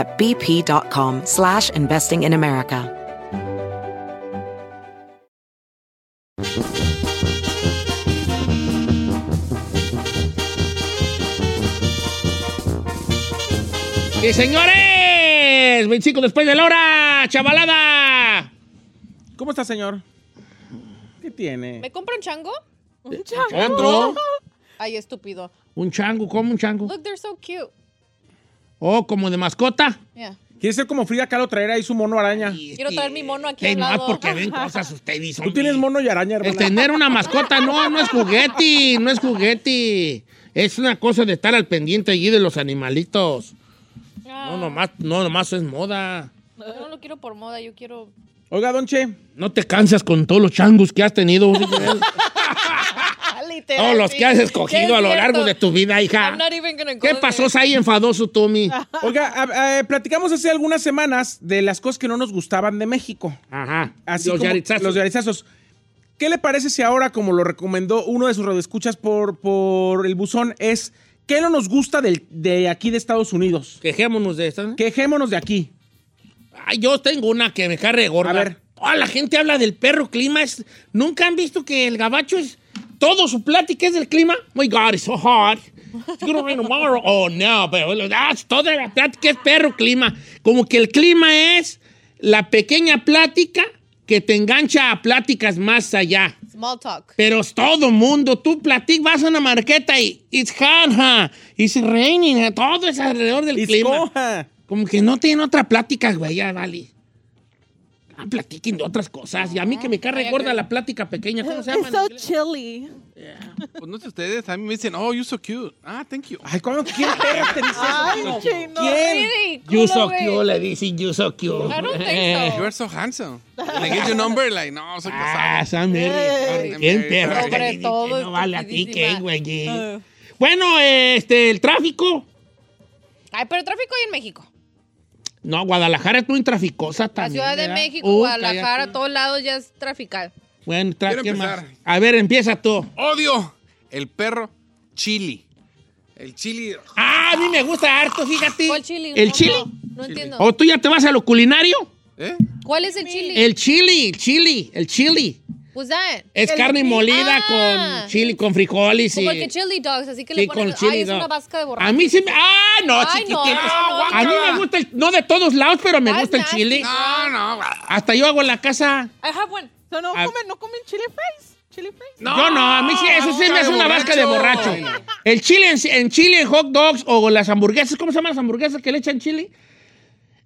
at bp.com slash investing in America. Y señores, 25 después de la hora, chavalada. ¿Cómo está, señor? ¿Qué tiene? ¿Me compra un chango? Un chango. Ay, estúpido. Un chango, ¿cómo un chango? Look, they're so cute. Oh, como de mascota. Yeah. ¿Quiere ser como Frida Kahlo traer ahí su mono araña? Quiero traer mi mono aquí no, lado. porque ven cosas ustedes. Tú tienes mono y araña, El hermano. tener una mascota no, no es juguete, no es juguete. Es una cosa de estar al pendiente allí de los animalitos. No, nomás, no, nomás es moda. Yo no lo quiero por moda, yo quiero... Oiga, don Che. No te cansas con todos los changos que has tenido. Literal, todos los sí. que has escogido a lo largo de tu vida, hija. I'm not even gonna go ¿Qué pasó ahí enfadoso, Tommy? Oiga, a- a- platicamos hace algunas semanas de las cosas que no nos gustaban de México. Ajá. Así los como- yarizazos. Los yarizazos. ¿Qué le parece si ahora, como lo recomendó uno de sus radioescuchas por, por el buzón, es qué no nos gusta del- de aquí de Estados Unidos? Quejémonos de esto. ¿no? Quejémonos de aquí. Ay, yo tengo una que me cargue gorda. A ver. Oh, la gente habla del perro clima. Es- ¿Nunca han visto que el gabacho es... Todo su plática es del clima? My God, it's so hot. It's gonna rain tomorrow. Oh, no, pero that's toda la plática es perro clima. Como que el clima es la pequeña plática que te engancha a pláticas más allá. Small talk. Pero es todo mundo, tú platicas, vas a una marqueta y it's hot, huh? it's raining, todo es alrededor del clima. Escoja. Como que no tienen otra plática, güey, ya vale. Ah, platiquen de otras cosas. Y a mí que me carre gorda la plática pequeña, ¿cómo se llama? It's so chilly. Pues no sé ustedes, a mí me dicen, oh, you're so cute. Ah, thank you. Ay, ¿cómo quién perro te dice eso? Ay, No. chino. ¿Quién? Ridículo, You so cute, le dicen you so cute. I don't think so. You are so handsome. And I get your number, like, no, soy Ah, casado. Sam Ey. ¿Quién perro? Sobre Le todo, que No vale a ti. ¿qué, güey? Bueno, este, el tráfico. Ay, pero tráfico hay en México. No, Guadalajara es muy traficosa La también. Ciudad de ¿verdad? México, Uy, Guadalajara, cállate. todos lados ya es trafical. Bueno, ¿qué más? A ver, empieza tú. Odio el perro chili. El chili. Ah, a mí me gusta harto, fíjate. ¿Cuál chili? ¿El No, chili? No, no entiendo. ¿O tú ya te vas a lo culinario? ¿Eh? ¿Cuál es el chili? El chili, chili, el chili. What's that? Es El carne molida Ah. con chili, con frijoles y... Como el que chili dogs, así que Sí, le con ponen... chili Ay, es una vasca de borracho. A mí sí me... ¡Ah, no, Ay, no, eso no. a mí me gusta el... No de todos lados, pero me That's gusta el chili. No, no. Hasta yo hago en la casa. I have one. So, no, Ah. comen, no comen chili fries. Chili fries. No, yo no, a mí sí, eso sí me hace una vasca de borracho. No. El chile en, en chile, en hot dogs o las hamburguesas, ¿cómo se llaman las hamburguesas que le echan chili?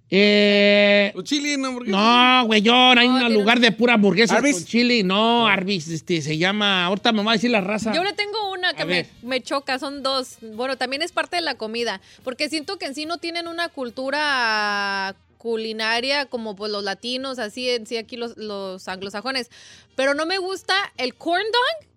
Eh... ¿O chili no? No, güey, yo hay un lugar de pura hamburguesa con chili. No, Arby's, este, se llama. Ahorita me va a decir la raza. Yo le tengo una que me, me choca, son dos. Bueno, también es parte de la comida, porque siento que en sí no tienen una cultura culinaria como pues los latinos, así en sí aquí los, los anglosajones. Pero no me gusta el corn dog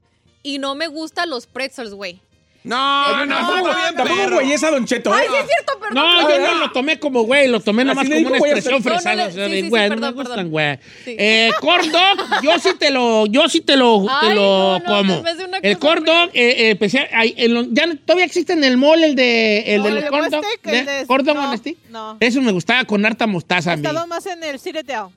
y no me gustan los pretzels, güey. No, no, bien, tampoco güey esa, Don Cheto. Ay, sí es cierto, perdón. No, yo no lo tomé como güey, lo tomé nomás como una expresión no, no fresada. güey, no perdón, me gustan, güey. Sí. Eh, corn dog, yo sí te lo, yo sí te lo, te lo no, no, como. el corn dog, eh, eh, empecé, ahí, en lo- ya no- todavía existe en el mall el de, el No, de el los de corn dog. Westec, ¿De el de- corn dog no, no. Eso me gustaba con harta mostaza a mí. estado más en el Down.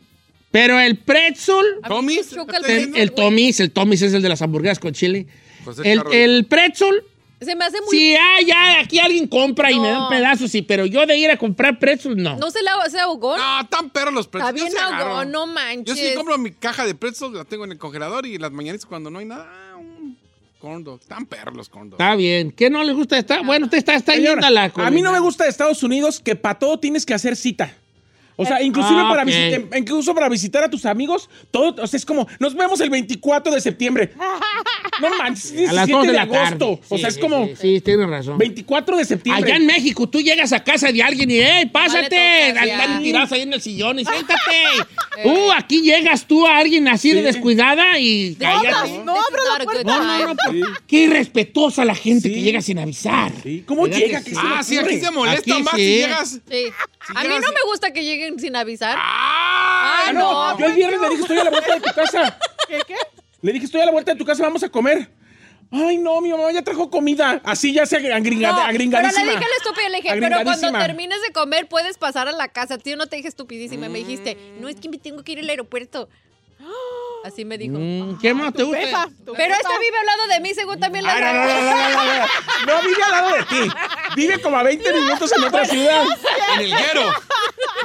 Pero el pretzel, A choca el pretzel, el güey. Tommy's, el Tommy's es el de las hamburguesas con chile. Carlos. el pretzel Se me hace muy... Sí, ah, ya, aquí alguien compra y me dan pedazos, sí, pero yo de ir a comprar pretzels, no. ¿No se, la, se ahogó? No, tan perros los pretzels. Está Yo bien sí agarro. ahogó, no Yo manches. sí compro mi caja de pretzels, la tengo en el congelador y las mañanitas cuando no hay nada, ah, un corn dog. Tan perros los corn dogs. Está bien. ¿Qué no le gusta? Está, bueno, usted está, está Señora, yendo a la a mí no me gusta de Estados Unidos que para todo tienes que hacer cita. O sea, inclusive Ah, para visitar, incluso para visitar a tus amigos, todo, o sea, es como, nos vemos el 24 de septiembre. No manches, es A las 17 2 de agosto. o Sí, sea, es como Sí, sí, tienes razón. 24 de septiembre. Allá en México, tú llegas a casa de alguien y, ¡eh, pásate! Están tirados ahí en el sillón y siéntate. uh, aquí llegas tú a alguien así de descuidada y cállate. No, a good No, no, no. time. por- Qué irrespetuosa la gente Sí. que llega sin avisar. Sí, ¿Cómo ¿Verdad llega? que Ah, sí, aquí se molesta Aquí más sí. si llegas. Sí. A mí no me gusta que lleguen sin avisar. ¡Ah! Ah, No, no. yo el viernes le dije, estoy a la vuelta de tu casa. ¿Qué, qué? Le dije, estoy a la vuelta de tu casa, vamos a comer. Ay, no, mi mamá ya trajo comida. Así ya se agringa, No, pero agringadísima. le dije a la estúpida, le dije, pero cuando termines de comer puedes pasar a la casa. Tío, no te dije estupidísima. Me dijiste, no, es que me tengo que ir al aeropuerto. Así me dijo. Mm, ¿Qué más te Pepa, gusta? Pero pepa. esta vive al lado de mí, según también la... Ay, no, no, no, no, no, no, no. No vive al lado de ti. Vive como a 20 minutos en otra ciudad. En el guero.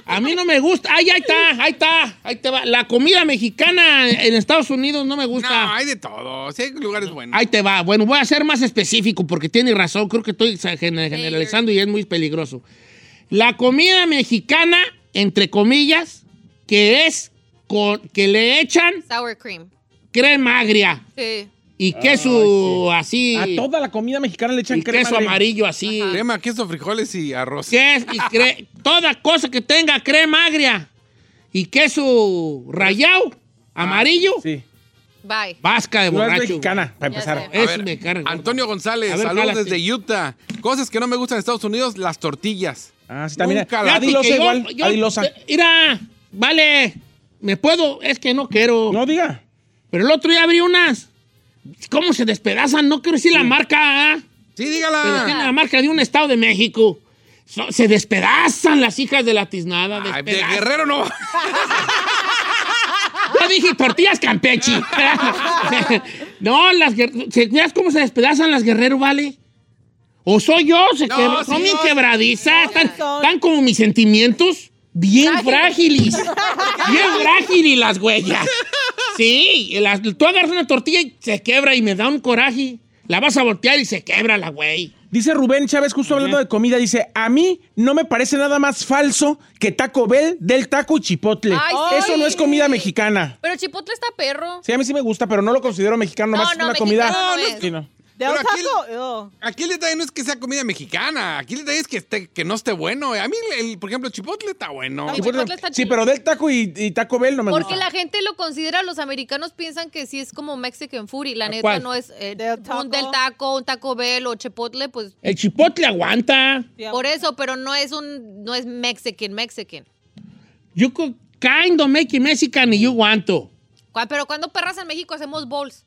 A mí no me gusta. Ay, ahí está, ahí está, ahí te va. La comida mexicana en Estados Unidos no me No, gusta. hay de todo. Sí hay lugares buenos. Ahí te va. Bueno, voy a ser más específico porque tiene razón. Creo que estoy generalizando y es muy peligroso. La comida mexicana, entre comillas, que es con, que le echan Sour cream. crema agria Sí. y queso así. A toda la comida mexicana le echan y crema. queso agria. amarillo así. Crema, queso, frijoles y arroz. Ques- y cre- toda cosa que tenga crema agria y queso rayado, amarillo, Sí. Bye. vasca de No es borracho. mexicana, para empezar. Eso ver, me carga. Antonio González, saludos desde Utah. Cosas que no me gustan en Estados Unidos, las tortillas. Ah, sí, también. Nunca la- Adilosa igual. yo- adilosa. Mira, vale, me puedo, es que no quiero. No diga. Pero el otro día abrí unas. ¿Cómo se despedazan? No quiero decir la marca, ¿ah? Sí, pero dígala. tiene la marca de un estado de México. So- se despedazan las hijas de la tiznada. Ay, de. Guerrero no. Yo dije tortillas Campechi. no, las guer- ¿se ¿Veas cómo se despedazan las guerreros, vale? ¿O soy yo? Se No, quebra- sí, son bien no. quebradizas. Están como mis sentimientos. Bien frágiles. bien frágiles las huellas. Sí, las- tú agarras una tortilla y se quebra y me da un coraje. La vas a voltear y se quebra la güey. Dice Rubén Chávez, justo hablando de comida, dice, a mí no me parece nada más falso que Taco Bell del taco y chipotle. Ay, Eso sí. no es comida mexicana. Pero Chipotle está perro. Sí, a mí sí me gusta, pero no lo considero mexicano, No, es no, una comida. mexicano no es. Sí, no. De Pero un aquí taco. ugh. Aquí el detalle no es que sea comida mexicana. Aquí el detalle es que, esté- que no esté bueno. A mí, el- por ejemplo, el chipotle está bueno. Sí, Chipotle- chipotle está Sí, chido. pero del taco y, y Taco Bell no me Porque gusta. la gente lo considera, los americanos piensan que sí es como Mexican food y la neta ¿Cuál? no es eh, Del un del taco, un Taco Bell o Chipotle, pues El chipotle aguanta. Por eso, pero no es un, no es Mexican, Mexican. You could kind of make it Mexican y you want to. Pero cuando perras en México hacemos bowls.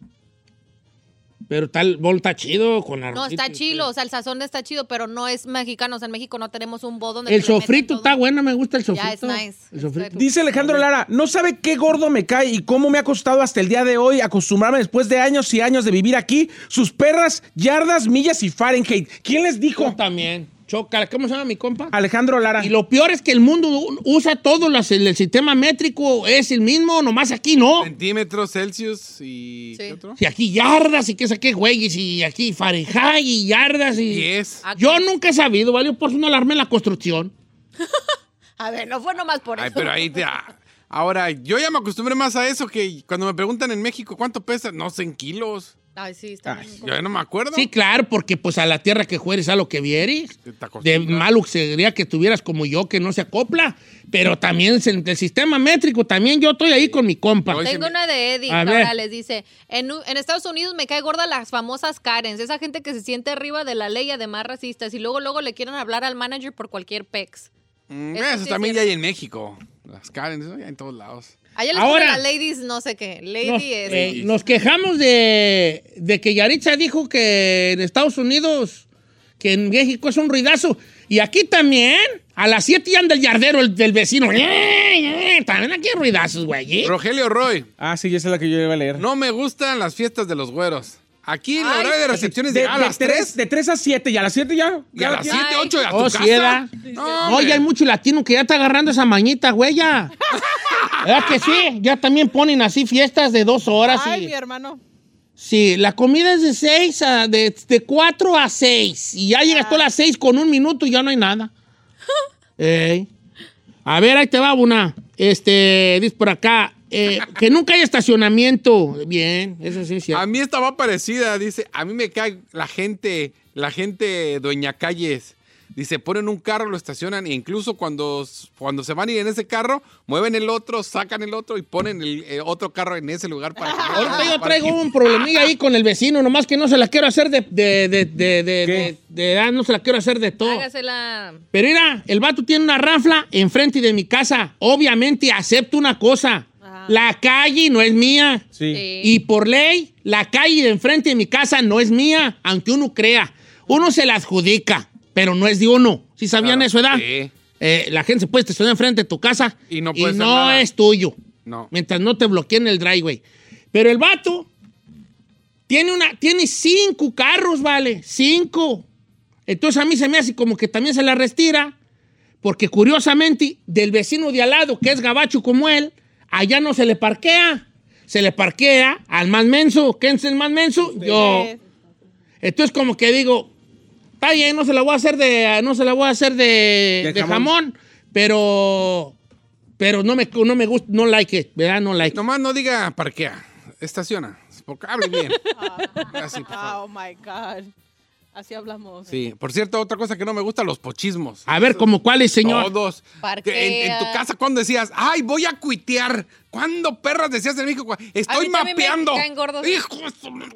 Pero tal bol está chido con arroz. No, está chido, o sea, el sazón está chido, pero no es mexicano. O sea, en México no tenemos un bowl donde El sofrito está bueno, me gusta el Ya, sofrito. es nice. El sofrito. Dice Alejandro Lara, no sabe qué gordo me cae y cómo me ha costado hasta el día de hoy acostumbrarme después de años y años de vivir aquí. Sus perras, yardas, millas y Fahrenheit. ¿Quién les Yo dijo? también. Choca. ¿Cómo se llama mi compa? Alejandro Lara. Y lo peor es que el mundo usa todo las- el, el sistema métrico, es el mismo, nomás aquí no. Centímetros Celsius y... ¿qué Sí. otro? Si aquí yardas y qué sé qué güeyes, y aquí Fahrenheit y yardas y... Aquí- Yo nunca he sabido, ¿vale? Por eso no alarmé en la construcción. A ver, no fue nomás por eso. Ay, pero ahí te... ah. Ahora, yo ya me acostumbré más a eso que cuando me preguntan en México cuánto pesa, no sé, en kilos. Ay, sí, está Ay, bien. Yo ya no me acuerdo. Sí, claro, porque pues a la tierra que fueres a lo que vieres. De malo sería que tuvieras como yo, que no se acopla. Pero también el, el sistema métrico, también yo estoy ahí con mi compa. Tengo una de Eddie, A que ver. ahora les dice, en, Estados Unidos me cae gorda las famosas Karens, esa gente que se siente arriba de la ley y además racistas y luego luego le quieren hablar al manager por cualquier pex. Mm, Eso eso sí también es ya hay en México. Las Karen, eso ya en todos lados. Allá les Ahora- a ladies no sé qué, lady Nos, es... eh, nos quejamos de, de que Yaritza dijo que en Estados Unidos, que en México es un ruidazo. Y aquí también, a las 7 ya anda el yardero el, del vecino. También aquí hay ruidazos, güey. ¿eh? Rogelio Roy, Ah, sí, esa es la que yo iba a leer. no me gustan las fiestas de los güeros. Aquí el horario de recepción es De, de, a de las tres- 3. de 3 a 7 y a las 7 ya. Y a las 7, 8 a tu Oh, casa. sí, ¿verdad? No, Oye, hay mucho latino que ya está agarrando esa mañita, güey, ya. ¿Verdad que sí? Ya también ponen así fiestas de dos horas. Ay, y- mi hermano. Sí, la comida es de seis a, de, de 4 a 6. Y ya llegas tú a las 6 con un minuto y ya no hay nada. Ey. A ver, ahí te va una. Este, dice por acá, eh, que nunca hay estacionamiento. Bien, eso sí es cierto. A mí esta va parecida, dice, a mí me cae la gente, la gente dueña calles. Dice, ponen un carro, lo estacionan e incluso cuando, cuando se van a ir en ese carro, mueven el otro, sacan el otro y ponen el eh, otro carro en ese lugar para que no Ahorita yo traigo parking. un problemilla ahí con el vecino, nomás que no se la quiero hacer de, de, de, de, de, ¿Qué? de- de- ah, no se la quiero hacer de todo. Hágasela. Pero mira, el vato tiene una rafla enfrente de mi casa. Obviamente acepto una cosa. La calle no es mía. Sí. Sí. Y por ley, la calle de enfrente de mi casa no es mía, aunque uno crea. Uno se la adjudica, pero no es de uno. ¿Sí sabían Claro, eso, edad? sí. la gente se puede estacionar enfrente de tu casa Y no puede hacer no nada. es tuyo. No. Mientras no te bloqueen el driveway. Pero el vato tiene, una, tiene cinco carros, vale. Cinco. Entonces a mí se me hace como que también se la restira. Porque curiosamente, del vecino de al lado, que es gabacho como él, allá no se le parquea. Se le parquea al más menso. ¿Quién es el más menso? Yo. Entonces como que digo, está bien, no se la voy a hacer de, no se la voy a hacer de, De de jamón. jamón, pero, pero no me, no me gusta, no like it, ¿verdad? No like. Nomás no diga parquea, estaciona, porque hable bien. Así, por favor. Oh my God. Así hablamos. Sí, por cierto, otra cosa que no me gusta, los pochismos. A ver, ¿como cuál es, señor? Todos. En, en tu casa, cuando decías, ay, voy a cuitear? ¿Cuándo perras decías en México? Estoy mí también me mapeando. gordos. Hijo,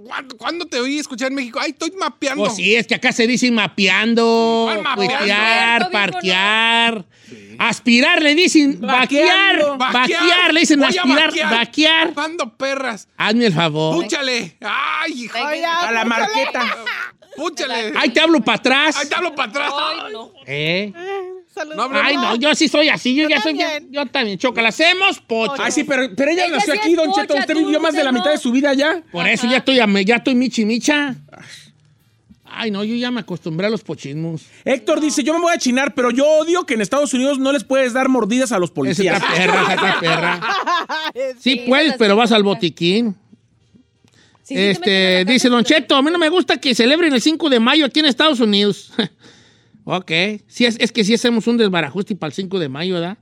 ¿cuándo, cuándo te oí escuchar en México? Ay, estoy mapeando. Pues sí, es que acá se dice mapeando, ¿Cuál mapeando? cuitear, parquear. Aspirar le dicen vaquear, vaquear, le dicen Voy aspirar, vaquear. ¿Cuándo perras? Hazme el favor. Púchale. Ay, hijo. Ay, A la marqueta. Púchale. Ahí te hablo para atrás. Ahí te hablo para atrás. Ay, no. ¿Eh? Saludos. No, Ay, no, yo sí soy así, yo, Yo ya soy, yo, también. yo también, choca, la hacemos, pocho. Ay, sí, pero, pero ella Ella nació sí aquí, Don Cheto. Usted tú, vivió más de la mitad de su vida allá. Por eso ya estoy, a- ya estoy michi micha. Ay, no, yo ya me acostumbré a los pochismos. Héctor dice, yo me voy a chinar, pero yo odio que en Estados Unidos no les puedes dar mordidas a los Es policías. otra perra, es otra perra. Sí, Sí, puedes, pero vas al botiquín. Sí, sí este, dice. Don Cheto, a mí no me gusta que celebren el 5 de mayo aquí en Estados Unidos. ok. Sí, es, es que sí hacemos un desbarajuste para el 5 de mayo, ¿verdad?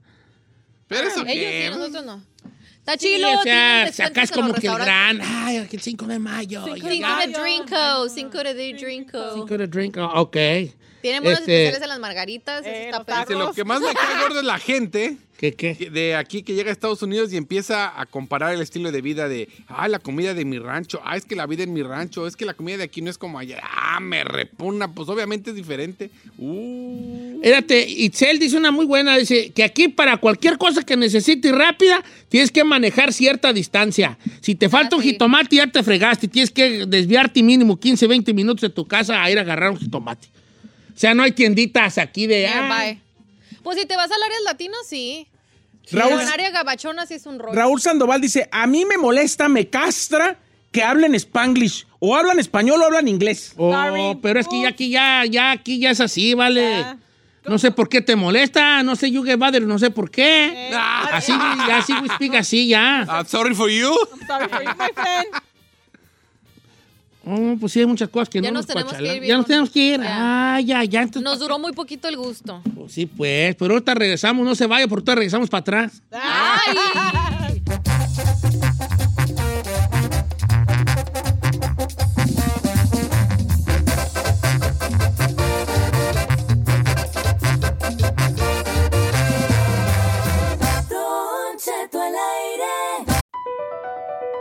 Pero eso Ellos qué. sí, nosotros no. Está Sí, chilo. o sea, acá es como que el gran, ay, el 5 de mayo. Cinco ya, de ya. Drinko, cinco de Drinko. Cinco de drink, oh, ok. Tienen buenos Este, especiales en las margaritas. eso Eh, está los perro. Dice, lo que más me cae gordo es la gente ¿Qué, qué? que- de aquí que llega a Estados Unidos y empieza a comparar el estilo de vida de, ah, la comida de mi rancho, ah, es que la vida en mi rancho, es que la comida de aquí no es como allá, ah, me repugna, pues obviamente es diferente. Uh. Fíjate, Itzel dice una muy buena, dice que aquí para cualquier cosa que necesites rápida, tienes que manejar cierta distancia. Si te falta un sí. jitomate, ya te fregaste, tienes que desviarte mínimo 15, 20 minutos de tu casa a ir a agarrar un jitomate. O sea, no hay tienditas aquí de... ah, Nearby. Pues si te vas al área latino, sí. Raúl, Pero en área gabachona sí es un rollo. Raúl Sandoval dice, a mí me molesta, me castra que hablen spanglish. O hablan español o hablan inglés. oh, Sorry. pero es que ya aquí ya, ya aquí ya es así, vale. No sé por qué te molesta, no sé, you get bother, no sé por qué. Eh, Así, así, we speak así ya. I'm sorry for you. I'm sorry for you, my friend. Oh, pues sí, hay muchas cosas que Ya no nos nos tenemos que pachalan. ir, Ya nos tenemos que ir. Ya. Ah, ya, ya. Entonces, Nos duró muy poquito el gusto. Pues sí, pues, pero ahorita regresamos, no se vaya, porque ahorita regresamos para atrás. ¡Ay!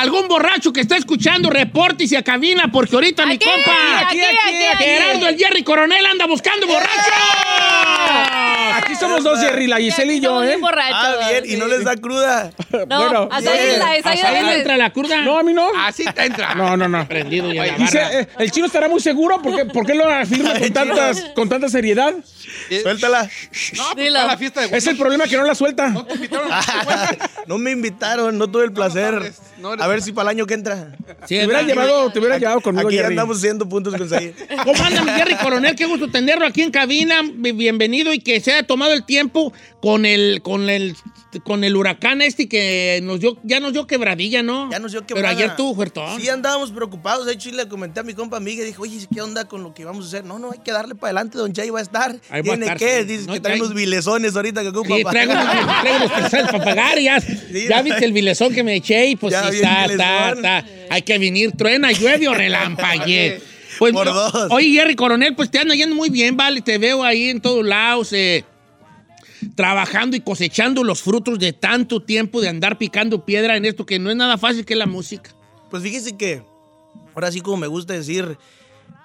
algún borracho que está escuchando, repórtese a cabina porque ahorita mi compa aquí. Gerardo el Jerry Coronel anda buscando borracho. Aquí somos dos, Jerry, la Giselle y yo, ¿eh? bien borrachos. Ah, bien, y no les da cruda. No, Bueno, hasta ahí bien. la hasta ahí ¿Hasta ahí la- entra la curda? No, a mí no. Así te entra. No, no, no. Prendido ya Dice, eh, el chino estará muy seguro. ¿Por qué, por qué lo afirma con, tantas, con tanta seriedad? Suéltala. No, pues la fiesta de Es el problema que no la suelta. No te invitaron. No me invitaron, no tuve el placer. eres- no eres- A ver si para el año que entra. Sí, Te hubieras llevado, te hubieras llevado conmigo, Aquí Jerry. andamos haciendo puntos con Zahir. ¿Cómo anda mi Jerry Coronel? Qué gusto tenerlo aquí en cabina. Bi- Bienvenido y que se haya tomado el tiempo con el, con el, con el huracán este que nos dio, ya nos dio quebradilla, ¿no? Ya nos dio que Pero ayer tuvo fuertón. Sí, andábamos preocupados. De hecho, y le comenté a mi compa Miguel. Dije, oye, ¿qué onda con lo que vamos a hacer? No, no, hay que darle para adelante. Don Chay va a estar. Ahí va a ¿Tiene estar, qué? sí. Dice No, que trae hay- unos vilezones ahorita que ocupa. Sí, traigo unos, pesados para pagar ya, ya viste el vilezón que me eché y pues Ya sí está, está, está. Hay que venir, truena, llueve o relampaguee. Pues, Por dos. Oye, Jerry Coronel, pues te anda yendo muy bien, vale, te veo ahí en todos lados, eh, trabajando y cosechando los frutos de tanto tiempo de andar picando piedra en esto que no es nada fácil que es la música. Pues fíjese que, ahora sí como me gusta decir,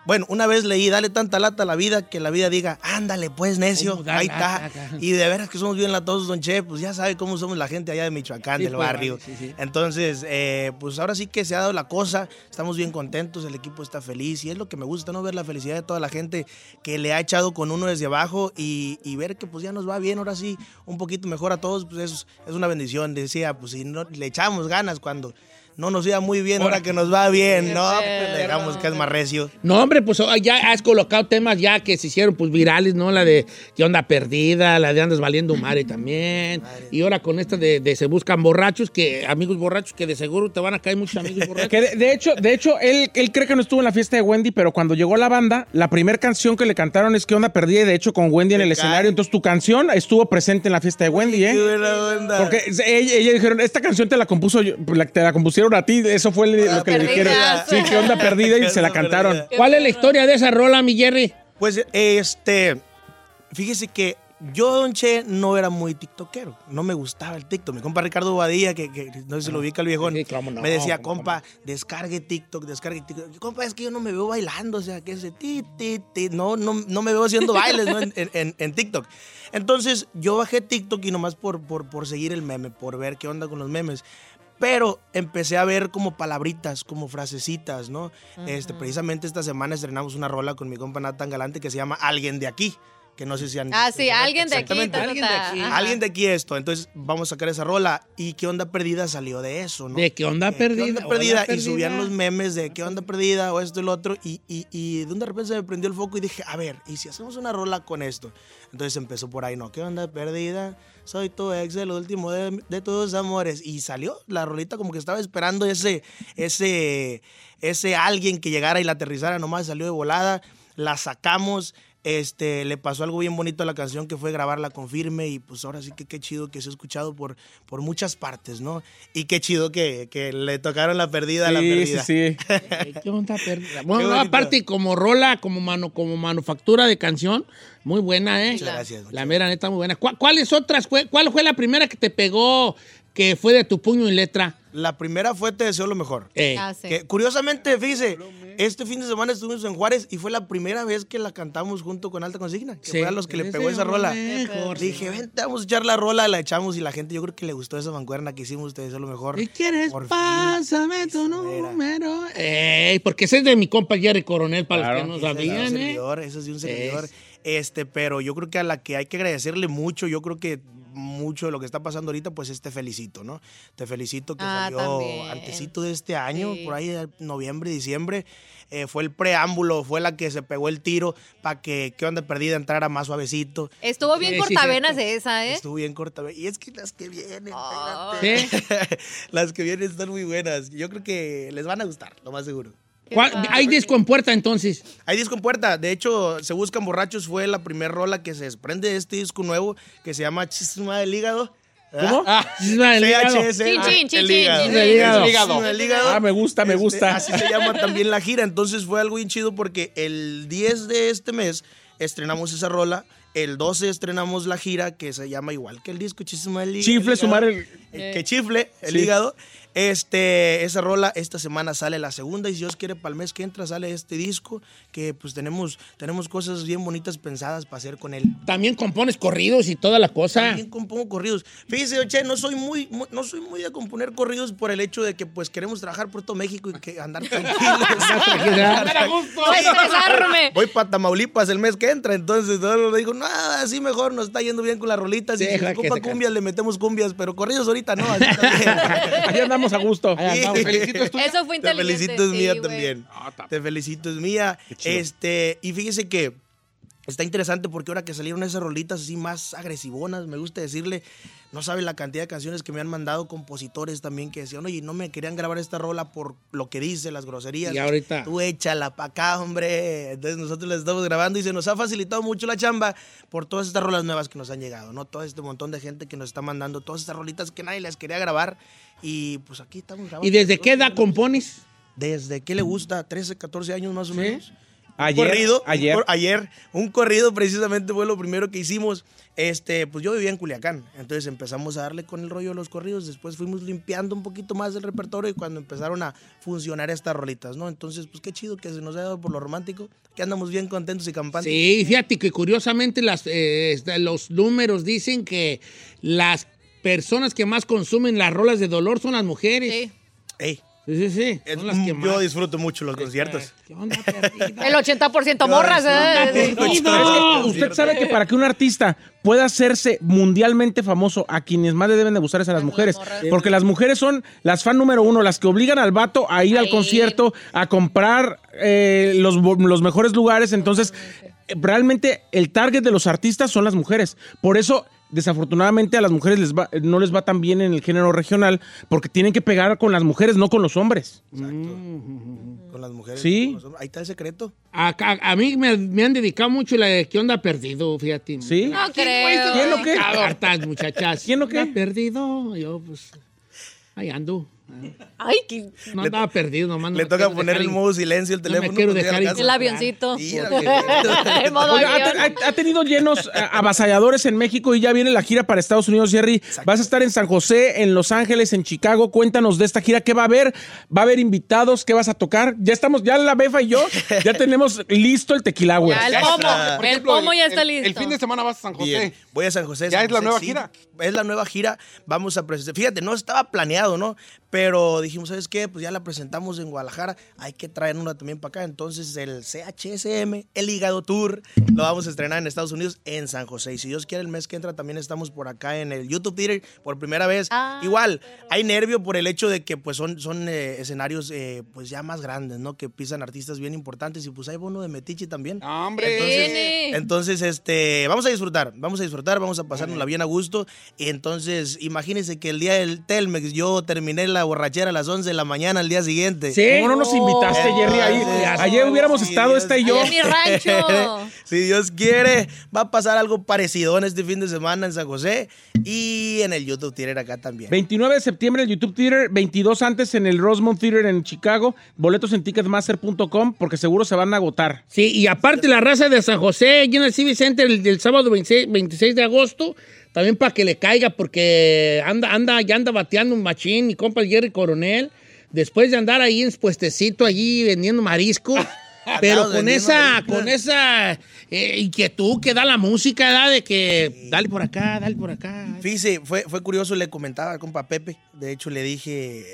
bueno, una vez leí, dale tanta lata a la vida que la vida diga, ándale pues necio, ¿Cómo da ahí está. Y de veras que somos bien latosos, don Che, pues ya sabe cómo somos la gente allá de Michoacán, Sí, del pues, barrio. vale, sí, sí. Entonces, eh, pues ahora sí que se ha dado la cosa, estamos bien contentos, el equipo está feliz y es lo que me gusta, ¿no? Ver la felicidad de toda la gente que le ha echado con uno desde abajo y, y ver que pues ya nos va bien, ahora sí, un poquito mejor a todos, pues es, es una bendición. Decía, pues si no le echamos ganas cuando no nos iba muy bien, ahora que nos va bien, no, pues dejamos que es más recio. No, hombre, pues oh, ya has colocado temas ya que se hicieron pues virales, ¿no? La de que onda perdida, la de andas valiendo madre también. Y ahora con esta de, de se buscan borrachos, que amigos borrachos, que de seguro te van a caer muchos amigos borrachos. Que de, de hecho, de hecho él, él cree que no estuvo en la fiesta de Wendy, pero cuando llegó la banda, la primera canción que le cantaron es ¿Qué onda perdida? Y de hecho con Wendy en el escenario. Entonces tu canción estuvo presente en la fiesta de Wendy, Qué ¿eh? buena onda. Porque ella, ella dijeron, esta canción te la compuso yo, te la compusieron a ti, eso fue lo que le dijeron. Sí, qué onda perdida y se la cantaron. perdida. ¿Cuál es la historia de esa rola, mi Jerry? Pues este, fíjese que yo, Don Che, no era muy tiktokero. No me gustaba el TikTok. Mi compa Ricardo Badía, que, que no sé si lo ubica el viejón, Sí, cómo no, me decía, cómo compa, descargue TikTok, descargue TikTok. Compa, es que yo no me veo bailando, o sea, que ese ti, ti, ti. No, no, no me veo haciendo bailes ¿no? en, en- en TikTok. Entonces, yo bajé TikTok y nomás por, por, por seguir el meme, por ver qué onda con los memes. Pero empecé a ver como palabritas, como frasecitas, ¿no? este, precisamente esta semana estrenamos una rola con mi compa Nathan Galante que se llama Alguien de aquí. Que no sé si han Ah, sí, alguien de aquí. Alguien de aquí. Ajá. Alguien de aquí esto. Entonces vamos a sacar esa rola. ¿Y qué onda perdida salió de eso, no? ¿De qué onda ¿Qué- perdida? ¿Qué onda Onda perdida? Y perdida. subían los memes de qué onda perdida o esto y lo otro. Y, y, y de un de repente se me prendió el foco y dije, a ver, ¿y si hacemos una rola con esto? Entonces empezó por ahí, ¿no? ¿Qué onda perdida? Soy tu ex, el último de, de tus amores. Y salió la rolita como que estaba esperando ese, ese, ese alguien que llegara y la aterrizara nomás. Salió de volada, la sacamos. Este, le pasó algo bien bonito a la canción que fue grabarla con firme y pues ahora sí que qué chido que se ha escuchado por, por muchas partes, ¿no? Y qué chido que, que le tocaron la perdida a la Sí, sí, perdida. sí. Ay, ¿Qué onda perdida? Bueno, no, aparte como rola, como, mano, como manufactura de canción, muy buena, ¿eh? Muchas gracias, muchas La mera neta muy buena. ¿Cuál- ¿Cuáles otras fue? ¿Cuál fue la primera que te pegó que fue de tu puño y letra? La primera fue Te deseo lo mejor. Eh, Ah, sí. Que, curiosamente, fíjese, este fin de semana estuvimos en Juárez y fue la primera vez que la cantamos junto con Alta Consigna. Que Sí. fue a los que le pegó esa rola. mejor. Dije, vente, vamos a echar la rola, la echamos y la gente, yo creo que le gustó esa mancuerna que hicimos, te deseo lo mejor. Si quieres, Por pásame tu número. Ey, porque ese es de mi compa Jerry Coronel, para Claro. los que no Ese es de un sabían, ¿eh? servidor, ese es de un servidor. Es. Este, pero yo creo que a la que hay que agradecerle mucho, yo creo que mucho de lo que está pasando ahorita, pues es Te Felicito, ¿no? Te Felicito que Ah, salió también. antesito de este año, Sí. por ahí de noviembre, diciembre. Eh, fue el preámbulo, fue la que se pegó el tiro para que qué onda perdida entrara más suavecito. Estuvo bien Sí, cortavenas esa, ¿eh? Estuvo bien corta. Y es que las que vienen, espérate. las que vienen están muy buenas. Yo creo que les van a gustar, lo más seguro. Qué ¿Cuál- padre. ¿Hay disco en puerta entonces? Hay disco en puerta. De hecho, Se Buscan Borrachos fue la primera rola que se desprende de este disco nuevo que se llama Chisma del Hígado. ¿Cómo? Ah, es la del hígado. Chin, ah, el hígado. Ah, me gusta, me Este, gusta. así se llama también la gira. Entonces fue algo bien chido porque el 10 de este mes estrenamos esa rola. El 12 estrenamos la gira que se llama igual que el disco Chisma del Hígado. Chifle, sumar el... Eh, que chifle el Sí. hígado. Este, esa rola, esta semana sale la segunda y si Dios quiere, para el mes que entra sale este disco que pues tenemos, tenemos cosas bien bonitas pensadas para hacer con él. También compones corridos y toda la cosa. También compongo corridos. Fíjese, Oche, no soy muy, mu- no soy muy de componer corridos por el hecho de que pues queremos trabajar por todo México y que andar tranquilos. Voy para Tamaulipas el mes que entra, entonces todo le digo, no, así mejor nos está yendo bien con las rolitas. Y si se ocupa cumbias, le metemos cumbias, pero corridos ahorita no. así está bien. Ahí andamos a gusto. Ahí andamos. Sí. Felicito, es tuya. Eso fue Te inteligente. felicito, es mía también. Ah, Te felicito, es mía. Este, y fíjese que está interesante porque ahora que salieron esas rolitas así más agresivonas, me gusta decirle, no saben la cantidad de canciones que me han mandado compositores también que decían, oye, no me querían grabar esta rola por lo que dice, las groserías. Y ahorita- Tú échala pa' acá, hombre. Entonces nosotros les estamos grabando y se nos ha facilitado mucho la chamba por todas estas rolas nuevas que nos han llegado, ¿no? Todo este montón de gente que nos está mandando todas estas rolitas que nadie les quería grabar y pues aquí estamos grabando. ¿Y desde qué edad compones? ¿Desde qué le gusta? ¿13, 14 años más o Sí. menos? Ayer, un corrido, ayer. Ayer, un corrido precisamente fue lo primero que hicimos. Este, pues yo vivía en Culiacán, entonces empezamos a darle con el rollo de los corridos, después fuimos limpiando un poquito más el repertorio y cuando empezaron a funcionar estas rolitas, ¿no? Entonces, pues qué chido que se nos ha dado por lo romántico, que andamos bien contentos y campantes. Sí, fíjate que curiosamente las, eh, este, los números dicen que las personas que más consumen las rolas de dolor son las mujeres. Sí. Ey, Sí, sí, sí. es- Son las que yo más. disfruto mucho los conciertos. ¿Qué onda, perdida? El 80% morras, ¿eh? Perdido. Usted sabe que para que un artista pueda hacerse mundialmente famoso, a quienes más le deben de gustar es a las mujeres. Porque las mujeres son las fan número uno, las que obligan al vato a ir al concierto, a comprar eh, los, bo- los mejores lugares. Entonces, eh, realmente el target de los artistas son las mujeres. Por eso, desafortunadamente, a las mujeres les va, no les va tan bien en el género regional, porque tienen que pegar con las mujeres, no con los hombres. Con las mujeres. Sí. con los hombres. Ahí está el secreto. A mí me, me han dedicado mucho la de ¿Qué onda perdido? Fíjate. ¿Sí? No creo. ¿Quién o qué? Hartas muchachas. ¿Quién o qué? ¿Qué onda perdido? Yo, pues, ahí ando. Ay, qué- No Le- andaba perdido, nomás. no Le toca poner el modo silencio el no me teléfono. quiero dejar el avioncito. Mira, El modo Oiga, avión. ha, tenido llenos eh, avasalladores en México y ya viene la gira para Estados Unidos, Jerry. Vas a estar en San José, en Los Ángeles, en Chicago. Cuéntanos de esta gira. ¿Qué va a haber? ¿Va a haber invitados? ¿Qué vas a tocar? Ya estamos, ya la Befa y yo, ya tenemos listo el tequila, güey. El pomo. El pomo ya está el- listo. El fin de semana vas a San José. Bien, voy a San José. ¿Ya San es la José, nueva sí, gira? Es la nueva gira. Vamos a presentar. Fíjate, no estaba planeado, ¿no? Pero dijimos, ¿sabes qué? Pues ya la presentamos en Guadalajara. Hay que traer una también para acá. Entonces, el CHSM, el Hígado Tour, lo vamos a estrenar en Estados Unidos, en San José. Y si Dios quiere, el mes que entra también estamos por acá en el YouTube Theater por primera vez. Ah, Igual, hay nervio por el hecho de que pues son, son eh, escenarios eh, pues ya más grandes, ¿no? Que pisan artistas bien importantes. Y pues hay bono de Metiche también. Hombre. Viene. Entonces, este, vamos a disfrutar, vamos a disfrutar, vamos a pasárnosla bien a gusto. Y entonces, imagínense que el día del Telmex yo terminé la borrachera a las 11 de la mañana al día siguiente. Sí. ¿Cómo no nos invitaste, Jerry? Ahí, ayer hubiéramos estado Dios esta y yo. En mi rancho. si Dios quiere, va a pasar algo parecido en este fin de semana en San José y en el YouTube Theater acá también. 29 de septiembre en el YouTube Theater, 22 antes en el Rosemont Theater en Chicago, boletos en ticketmaster.com porque seguro se van a agotar. Sí, y aparte la raza de San José, allí en el Civic Center el, el sábado 26, 26 de agosto, también para que le caiga, porque anda, anda, ya anda bateando un machín, mi compa el Jerry Coronel, después de andar ahí en su puestecito allí vendiendo marisco. Pero con esa, marisco. con esa eh, inquietud que da la música, ¿verdad? de que dale por acá, dale por acá. Fíjese, fue, fue curioso, le comentaba al compa Pepe. De hecho, le dije,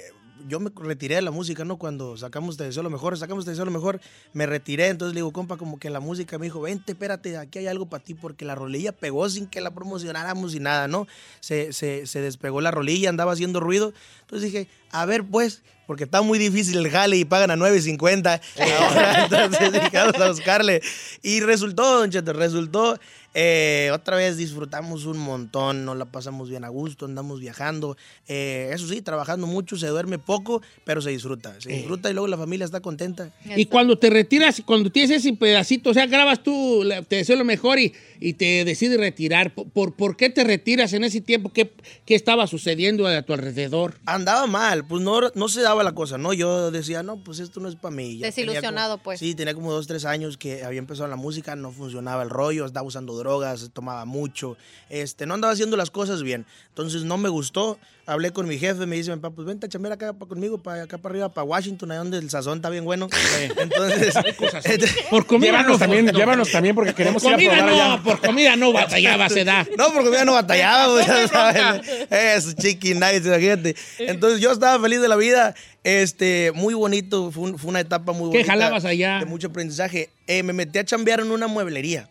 yo me retiré de la música, ¿no? Cuando sacamos Te Deseo Lo Mejor, sacamos Te Deseo Lo Mejor, me retiré. Entonces le digo, compa, como que la música me dijo, vente, espérate, aquí hay algo para ti, porque la rolilla pegó sin que la promocionáramos y nada, ¿no? Se, se, se despegó la rolilla, andaba haciendo ruido. Entonces dije, a ver, pues, porque está muy difícil el jale y pagan a 9.50. Ahora, Entonces vamos a buscarle. Y resultó, Don Cheto, resultó. Eh, otra vez disfrutamos un montón, nos la pasamos bien a gusto, andamos viajando. Eh, eso sí, trabajando mucho, se duerme poco, pero se disfruta. Se disfruta y luego la familia está contenta. Y cuando te retiras, cuando tienes ese pedacito, o sea, grabas tú, te deseo lo mejor y, y te decides retirar. ¿Por, por, por qué te retiras en ese tiempo? ¿Qué, qué estaba sucediendo a tu alrededor? Andaba mal, pues no, no se daba la cosa, ¿no? Yo decía, no, pues esto no es para mí. Ya Desilusionado, como- pues. Sí, tenía como dos, tres años que había empezado la música, no funcionaba el rollo, estaba usando drogas, tomaba mucho, este, no andaba haciendo las cosas bien. Entonces no me gustó, hablé con mi jefe, me dice, mi papá, pues vente a chambear acá conmigo, para acá para arriba, para Washington, ahí donde el sazón está bien bueno. Entonces, Por comida Llévanos no, también, no. llévanos también porque Por queremos ir a comida probar no, allá. por comida no batallaba se da. No, porque ya no batallaba, pues. Eso, chicken nuggets, imagínate. Entonces yo estaba feliz de la vida. Este, muy bonito, fue, un- fue una etapa muy ¿Qué bonita. jalabas allá? De mucho aprendizaje. Eh, me metí a chambear en una mueblería.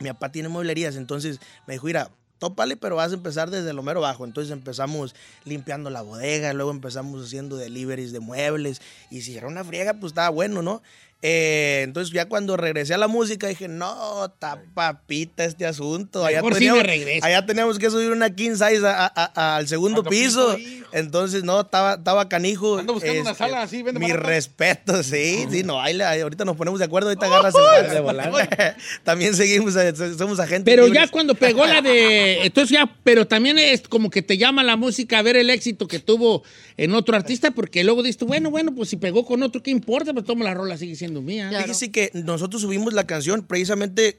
Mi papá tiene mueblerías, entonces me dijo, mira, tópale, pero vas a empezar desde lo mero bajo. Entonces empezamos limpiando la bodega, luego empezamos haciendo deliveries de muebles. Y si era una friega, pues estaba bueno, ¿no? Eh, entonces ya cuando regresé a la música dije, no, está papita este asunto. Allá sí teníamos, regreso. allá teníamos que subir una king size al segundo piso. Entonces, no, estaba, estaba canijo. Ando buscando una Este, sala así, vende Mi respeto, sí, sí, no, ahí, ahorita nos ponemos de acuerdo, ahorita agarras el de volar. También seguimos, eh, somos agentes. Pero libres. ya cuando pegó la de. Entonces ya, pero también es como que te llama la música a ver el éxito que tuvo en otro artista, porque luego dices, bueno, bueno, pues si pegó con otro, ¿qué importa? Pues toma la rola, sigue siendo mía. Claro. Fíjese que nosotros subimos la canción, precisamente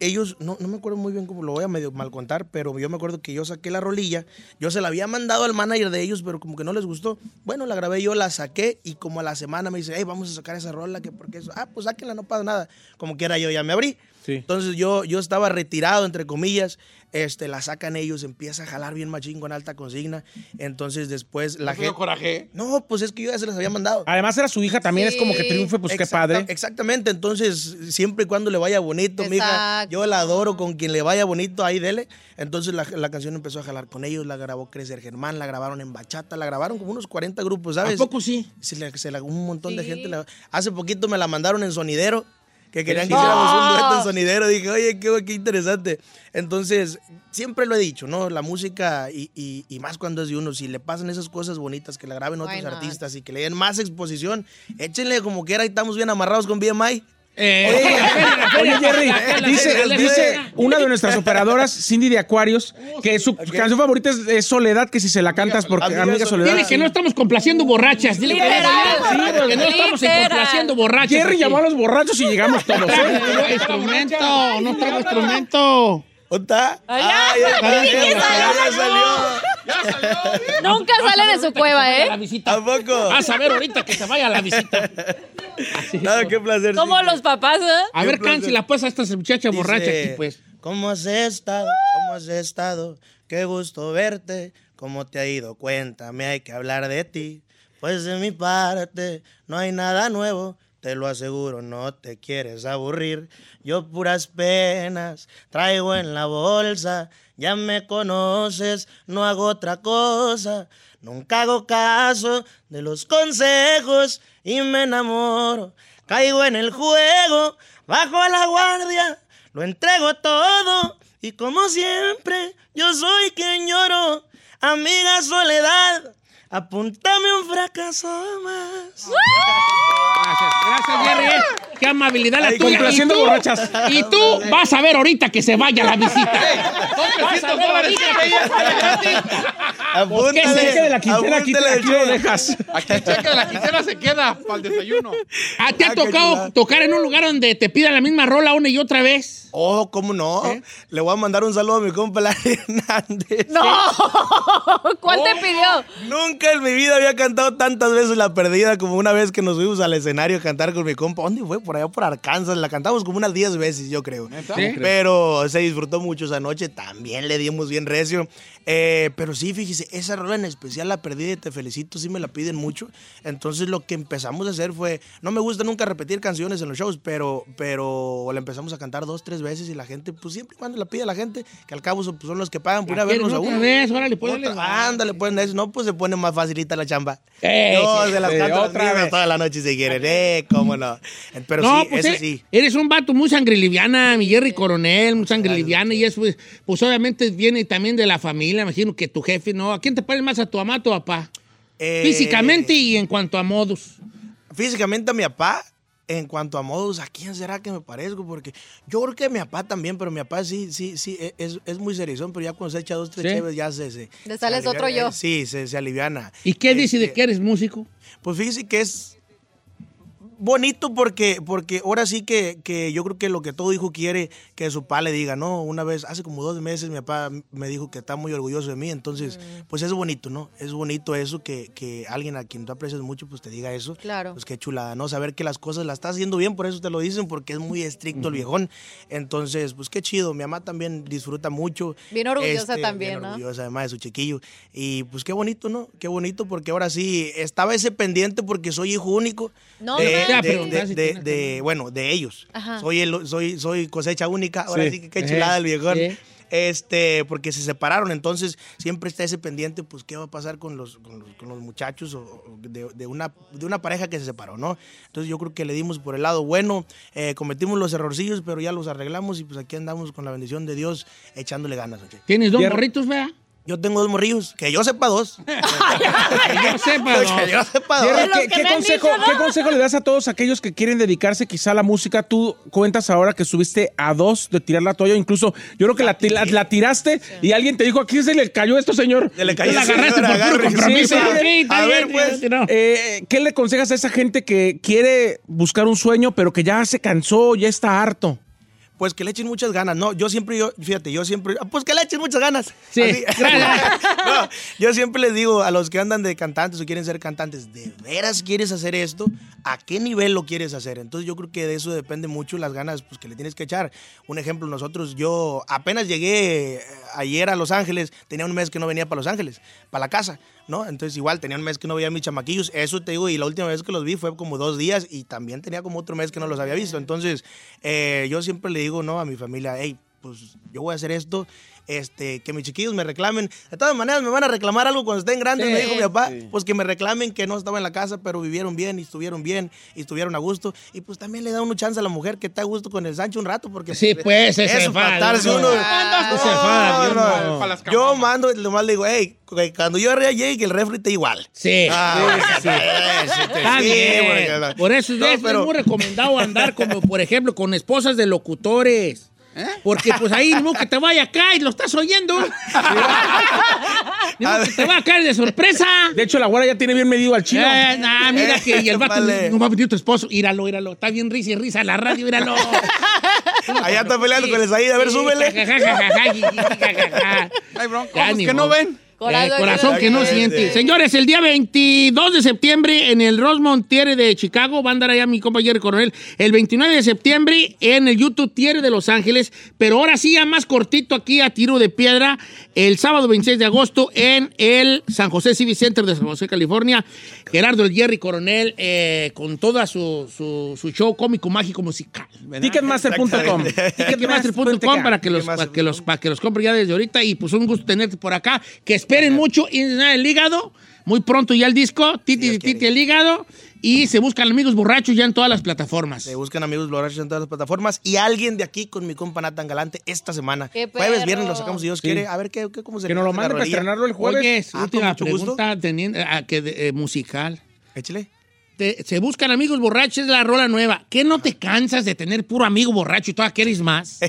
ellos, no, no me acuerdo muy bien cómo lo voy a medio mal contar, pero yo me acuerdo que yo saqué la rolilla, yo se la había mandado al manager de ellos, pero como que no les gustó. Bueno, la grabé yo, la saqué y como a la semana me dice, hey, vamos a sacar esa rola, que porque eso, ah, pues sáquenla, no pasa nada. Como quiera yo ya me abrí. Sí. Entonces yo, yo estaba retirado, entre comillas, este, la sacan ellos, empieza a jalar bien machín con alta consigna. Entonces después la ¿No te dio gente... coraje? No, pues es que yo ya se las había mandado. Además era su hija también, es como que triunfe, pues qué padre. Exactamente, entonces siempre y cuando le vaya bonito, mija, Exacto. yo la adoro, con quien le vaya bonito, ahí dele. Entonces la, la canción empezó a jalar con ellos, la grabó Crecer Germán, la grabaron en Bachata, la grabaron como unos 40 grupos, ¿A ¿sabes? poco sí? Se le- se la- un montón de gente. la- hace poquito me la mandaron en sonidero, que querían que hiciéramos un dueto en sonidero. Dije, oye, qué, qué interesante. Entonces, siempre lo he dicho, ¿no? La música, y, y- y más cuando es de uno, si le pasan esas cosas bonitas, que la graben otros artistas y que le den más exposición, échenle como quiera, ahí estamos bien amarrados con BMI. Eh, Oye, Jerry, dice, una de nuestras operadoras, Cindy de Acuarios, que su canción favorita es, es Soledad, que si se la cantas porque Amiga amiga Soledad. Dile que no estamos complaciendo borrachas. Dile que Literal. no, que no estamos complaciendo borrachas. Jerry llamó a los borrachos y llegamos todos, ¿eh? No, instrumento, no traigo instrumento. ¿Dónde está? Ah, ya, Sí, ya, salió. Ya salió. Nunca sale de su cueva, La ¿eh? visita. ¿A poco? Vas a ver ahorita que se vaya a la visita. No, qué placer. Como sí. los papás, ¿eh? A ver, cánsela pues a esta muchacha Dice, borracha aquí, pues. ¿Cómo has estado? ¿Cómo has estado? Qué gusto verte. ¿Cómo te ha ido? Cuéntame, hay que hablar de ti. Pues de mi parte, no hay nada nuevo. Te lo aseguro, no te quieres aburrir. Yo puras penas traigo en la bolsa. Ya me conoces, no hago otra cosa. Nunca hago caso de los consejos y me enamoro. Caigo en el juego, bajo la guardia, lo entrego todo. Y como siempre, yo soy quien lloro. Amiga Soledad, apúntame un fracaso más. Gracias, gracias, Jerry. Qué amabilidad la Ay, tuya. complaciendo y tú, borrachas. Y tú vas a ver ahorita que se vaya la visita. Vas a ver ahorita que la. Apúntale, ¿Qué Cheque de la quincena, aquí, aquí lo dejas. Aquí el cheque de la quincena se queda para el desayuno. Ah, ¿Te ha Ah, tocado tocar en un lugar donde te pidan la misma rola una y otra vez? Oh, ¿cómo no? ¿Eh? Le voy a mandar un saludo a mi compa Larry Hernández. ¡No! ¿Cuál te pidió? Nunca en mi vida había cantado tantas veces La Perdida como una vez que nos fuimos al escenario a cantar con mi compa. ¿Dónde fue? Por allá por Arkansas. La cantamos como unas 10 veces, yo creo. Sí. Pero se disfrutó mucho esa noche. También le dimos bien recio. Eh, pero sí, fíjese, esa rola en especial, La Perdida y Te Felicito, sí me la piden mucho. Entonces lo que empezamos a hacer fue, no me gusta nunca repetir canciones en los shows, pero, pero la empezamos a cantar dos, tres veces y la gente, pues siempre cuando la pide la gente, que al cabo son, pues, son los que pagan por ir a ¿La quieres vernos a uno. vez? Órale, dale. ándale, pues, no, pues se pone más facilita la chamba. Eh, no, sí, se las canto las otra mismas vez. toda la noche si quieren, eh, cómo no. Pero no, sí, pues ese eres, sí. eres un vato muy sangre liviana, mi Jerry Coronel, muy sangre liviana, y eso, pues, pues obviamente viene también de la familia, imagino que tu jefe, ¿no? ¿A quién te parece más a tu mamá, a tu papá? Eh, Físicamente y en cuanto a modus. Físicamente a mi papá, en cuanto a modos, ¿a quién será que me parezco? Porque yo creo que mi papá también, pero mi papá sí, sí, sí, e- es, es muy serizón, pero ya cuando se echa dos, tres ¿Sí? cheves ya se... se Le se sales otro yo. Sí, se, se aliviana. ¿Y qué dice de Este, que eres músico? Pues fíjese que es bonito porque, porque ahora sí que, que yo creo que lo que todo hijo quiere que su papá le diga, ¿no? Una vez, hace como dos meses mi papá me dijo que está muy orgulloso de mí, entonces, pues es bonito, ¿no? Es bonito eso que, que alguien a quien tú aprecias mucho, pues te diga eso. Claro. Pues qué chulada, ¿no? Saber que las cosas las estás haciendo bien, por eso te lo dicen, porque es muy estricto el viejón. Entonces, pues qué chido. Mi mamá también disfruta mucho. Este, Bien orgullosa también, bien ¿no? orgullosa además de su chiquillo. Y pues qué bonito, ¿no? Qué bonito, porque ahora sí estaba ese pendiente porque soy hijo único. No, me- de- de- de- bueno, de ellos. Ajá. Soy, el, soy, soy cosecha única. Ahora Sí. sí que qué chulada el viejón. Sí. Este, porque se separaron, entonces siempre está ese pendiente, pues, ¿qué va a pasar con los, con los, con los muchachos o- de, de una, de una pareja que se separó, ¿no? Entonces yo creo que le dimos por el lado bueno, eh, cometimos los errorcillos, pero ya los arreglamos y pues aquí andamos con la bendición de Dios echándole ganas. ¿Tienes dos morritos, vea? Yo tengo dos morrillos, que yo sepa dos. Que yo sepa, no. que yo sepa dos. Jerry, ¿qué, consejo. ¿qué consejo le das a todos aquellos que quieren dedicarse quizá a la música? Tú cuentas ahora que subiste a dos de tirar la toalla, incluso yo creo que la, ti- la- la tiraste y alguien te dijo, aquí se le cayó esto, señor. Se le cayó la agarraste señor, por puro compromiso. Sí, A ver, pues. Eh, ¿Qué le aconsejas a esa gente que quiere buscar un sueño, pero que ya se cansó, ya está harto? Pues que le echen muchas ganas. No, yo siempre, yo, fíjate, yo siempre, ah, pues que le echen muchas ganas. Sí. No, yo siempre les digo a los que andan de cantantes o quieren ser cantantes, ¿de veras quieres hacer esto? ¿A qué nivel lo quieres hacer? Entonces yo creo que de eso depende mucho las ganas pues, que le tienes que echar. Un ejemplo, nosotros, yo apenas llegué eh, ayer a Los Ángeles, tenía un mes que no venía para Los Ángeles, para la casa. ¿No? Entonces igual tenía un mes que no veía a mis chamaquillos, eso te digo, y la última vez que los vi fue como dos días y también tenía como otro mes que no los había visto. Entonces eh, yo siempre le digo, ¿no? A mi familia, hey, pues yo voy a hacer esto, este, que mis chiquillos me reclamen. De todas maneras me van a reclamar algo cuando estén grandes, Sí, me dijo mi papá, pues que me reclamen que no estaba en la casa, pero vivieron bien y estuvieron bien y estuvieron a gusto. Y pues también le da una chance a la mujer que está a gusto con el Sancho un rato, porque Sí, pues, ese eso, enfada, matarse no. uno. Yo mando, nomás le digo, hey, cuando yo llegue, que el refri esté igual. Sí. Ah, sí, sí. sí, Está sí, Por eso No, es, pero- es muy recomendado andar como, por ejemplo, con esposas de locutores. Porque pues ahí no que te vaya acá y lo estás oyendo. Modo que te va a caer de sorpresa. De hecho, la güera ya tiene bien medido al chino. Eh, nah, mira que y el vato Vale. no va a pedir tu esposo. Íralo, íralo. Está bien risa y risa la radio, íralo. Allá está peleando con el Said, a ver, súbele. Ay, bronco, Ya, pues ni que no ven. Corazón Eh, que corazón no que no siente. siente. Señores, el día 22 de septiembre en el Rosemont Tiere de Chicago, va a andar allá mi compañero Coronel. El 29 de septiembre en el YouTube Tiere de Los Ángeles, pero ahora sí, ya más cortito aquí a tiro de piedra, el sábado 26 de agosto en el San José Civic Center de San José, California. Gerardo el Jerry Coronel eh, con toda su, su, su show cómico, mágico, musical. Ticketmaster.com. Ticketmaster.com para que los para que los para que los compren ya desde ahorita y pues un gusto tenerte por acá que esperen mucho y nada, el hígado muy pronto ya el disco Titi Dios Titi quiere. el hígado y se buscan amigos borrachos ya en todas las plataformas Se buscan amigos borrachos en todas las plataformas y alguien de aquí con mi compa Nathan Galante esta semana. ¡Qué Jueves, perro! viernes lo sacamos si Dios quiere. A ver qué, qué- cómo se Que nos lo mande para estrenarlo el jueves. Oye, Ah, con última mucho gusto. pregunta teniendo, ah, que de- eh, musical Échale. Te- se buscan amigos borrachos, es la rola nueva. ¿Qué no te cansas de tener puro amigo borracho y todavía quieres más?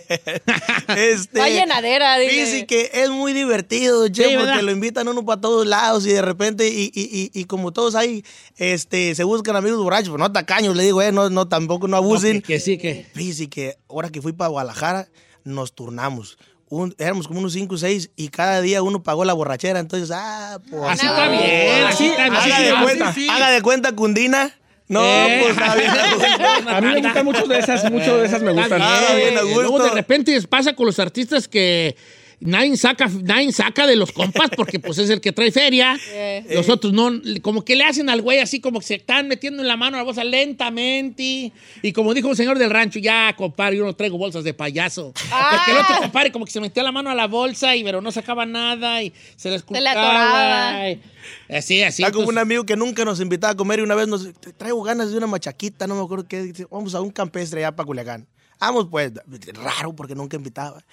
Este, Va llenadera, dile. Fíjese que es muy divertido, che, Sí, ¿verdad? porque lo invitan uno para todos lados y de repente, y, y, y, y como todos ahí, este, se buscan amigos borrachos, pero no tacaños, le digo, eh, no, no, tampoco no abusen. que, que sí, que. Que ahora que fui para Guadalajara, nos turnamos. Un- éramos como unos 5 o 6 y cada día uno pagó la borrachera, entonces, ah, pues. Así No, está bien, así está bien. haga, de así cuenta, sí. haga de cuenta, Cundina. No, Eh. pues está bien. A mí me gustan mucho de esas, mucho de esas me gustan. Ah, bien, a gusto. Luego de repente pasa con los artistas que nadie saca, nadie saca de los compas porque pues es el que trae feria. Eh. Los otros no, como que le hacen al güey así como que se están metiendo en la mano a la bolsa lentamente. Y como dijo un señor del rancho, ya compadre, yo no traigo bolsas de payaso. Ah. Porque el otro compadre como que se metió la mano a la bolsa y pero no sacaba nada y se les Se le atoraba. y- Así, así. Está como un amigo que nunca nos invitaba a comer y una vez nos "Te- traigo ganas de una machaquita, no me acuerdo qué. dice, Vamos a un campestre allá para Culiacán. Vamos, pues, raro porque nunca invitaba.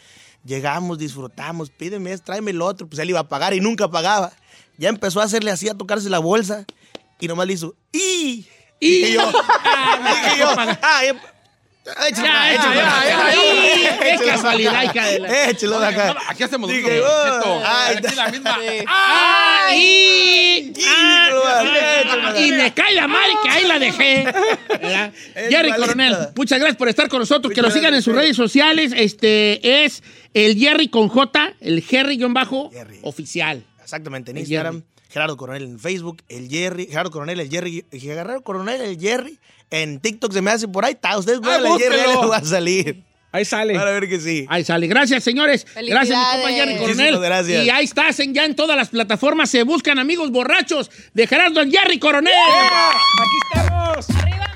Llegamos, disfrutamos, pídeme tráeme el otro. Pues él iba a pagar y nunca pagaba. Ya empezó a hacerle así, a tocarse la bolsa y nomás le hizo ¡y! Y- Dije yo, dije yo, ah, ya- échalo. Qué casualidad, hija de la- Échalo de acá. Aquí hacemos ay, Aquí la misma. ¡Ay! Y me cae la madre que ahí la dejé. Jerry. Coronel, muchas gracias por estar con nosotros. que lo sigan en sus redes sociales. Este es el Jerry con J, el Jerry-bajo Jerry. oficial. Exactamente, en Instagram. Gerardo Coronel en Facebook, el Jerry, Gerardo Coronel, el Jerry, Gerardo Coronel, el Jerry, en TikTok se me hace por ahí, está, ustedes Ah, pónganle el Jerry, ahí va a salir. Ahí sale. Para ver que sí. Ahí sale. Gracias, señores. Gracias, mi compa. Jerry Coronel. Muchísimas gracias. Y ahí estás en, ya en todas las plataformas. Se buscan amigos borrachos de Gerardo el Jerry Coronel. Aquí estamos. ¡Arriba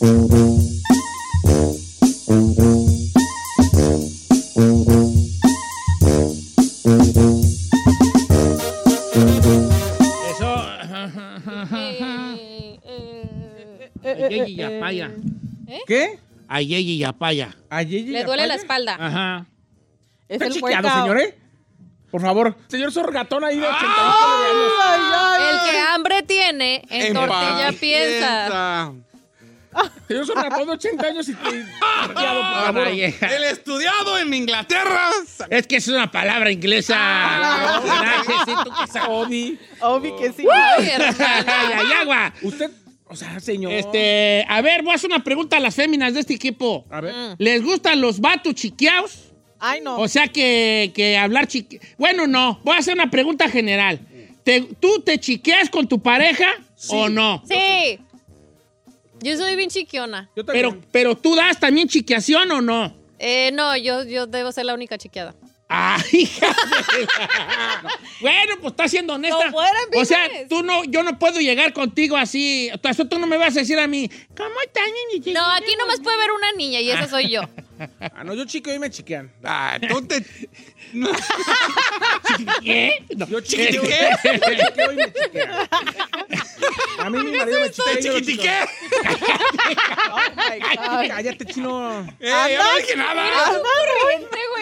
Yapaya. ¿Qué? Ayeye Yapaya. Ayeye Le duele la espalda. Ajá. Es Está el chiqueado, señor, ¿eh? Por favor. Señor sorgatón ahí de 88 Ay, ay, El que hambre tiene, en tortilla piensa. Señor sorgatón de 80 años y te... por hija. El estudiado en Inglaterra. Es que es una palabra inglesa. Gracias, sí, tú que sí. Ay, agua. Usted, o sea, señor. Este, a ver, voy a hacer una pregunta a las féminas de este equipo. A ver. ¿Les gustan los vatos chiqueados? Ay, no. O sea que, que hablar chique... Bueno, no. Voy a hacer una pregunta general. ¿Te- ¿Tú te chiqueas con tu pareja o no? Sí. Yo soy bien chiquiona. Yo también. Pero, pero tú das también chiqueación o no? Eh, no, yo, yo debo ser la única chiqueada. ¡Ay, hija de la- Bueno, pues estás siendo honesta. No fueran o sea, tú no, yo no puedo llegar contigo así. O sea, tú no me vas a decir a mí, ¿cómo están, mi chiquita? No, aquí nomás puede ver una niña y esa soy yo. Ah, no, yo chiqueo y me chiquean. Ah, tú te... ¿Qué? No. Yo chiqueo, yo chiqueo y me chiquean. A mí mi marido me. Oh my God. Cállate, chino. ¡Eh, yo no dije nada! Traigo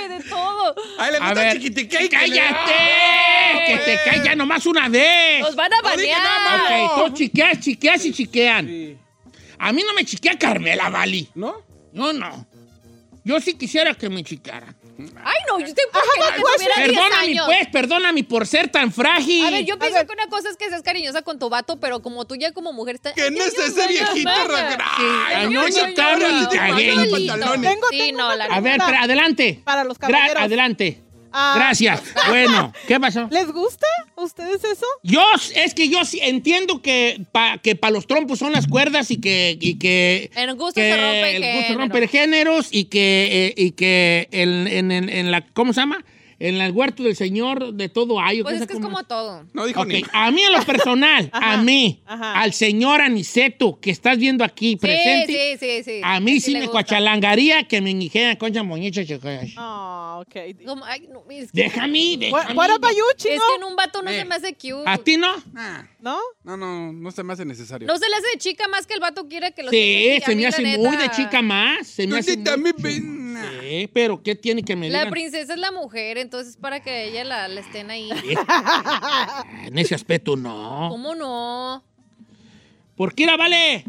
A él le A gusta ver, chiquitiqué. ¡Cállate! ¡Que te calla nomás una vez! Nos van a No dije nada banear. Ok, tú chiqueas, chiqueas y chiquean. A mí no me chiquea Carmela, Vali. ¿No? No, no. Yo sí quisiera que me chicara. Ay, no, yo estoy porque no tuviera 10 Perdóname, años. pues, perdóname por ser tan frágil. A ver, yo pienso que una cosa es que seas cariñosa con tu vato, pero como tú ya como mujer estás... Que no es ese viejito. Tengo, A ver, adelante. Para los caballeros. adelante. Ah, Gracias. Bueno, ¿qué pasó? ¿Les gusta a ustedes eso? Yo, es que yo sí entiendo que para que pa los trompos son las cuerdas y que... Y que En gusto que se rompe el gusto rompe géneros y que, eh, y que el- en, en- en la... ¿Cómo se llama? En el huerto del Señor de todo hay. ¿o Pues es que es como todo. No dijo Ok, ni. A mí en lo personal, a mí, ajá. al señor Aniceto que estás viendo aquí presente, Sí, sí, sí, sí. a mí sí, me cuachalangaría que me dijeran concha moñicha. Ah, ok. Como, ay, no, es que, Déjame, about you, es que en un vato no se me hace cute. ¿A ti no? Ah, ¿No? No, no, no se me hace necesario. No se le hace de chica más que el vato quiere que lo Sí, se me hace muy de chica más. Se me hace Sí, pero ¿qué tiene que me La digan? princesa es la mujer, entonces para que ella la, la estén ahí. En ese aspecto no. ¿Cómo no? ¿Por qué la vale?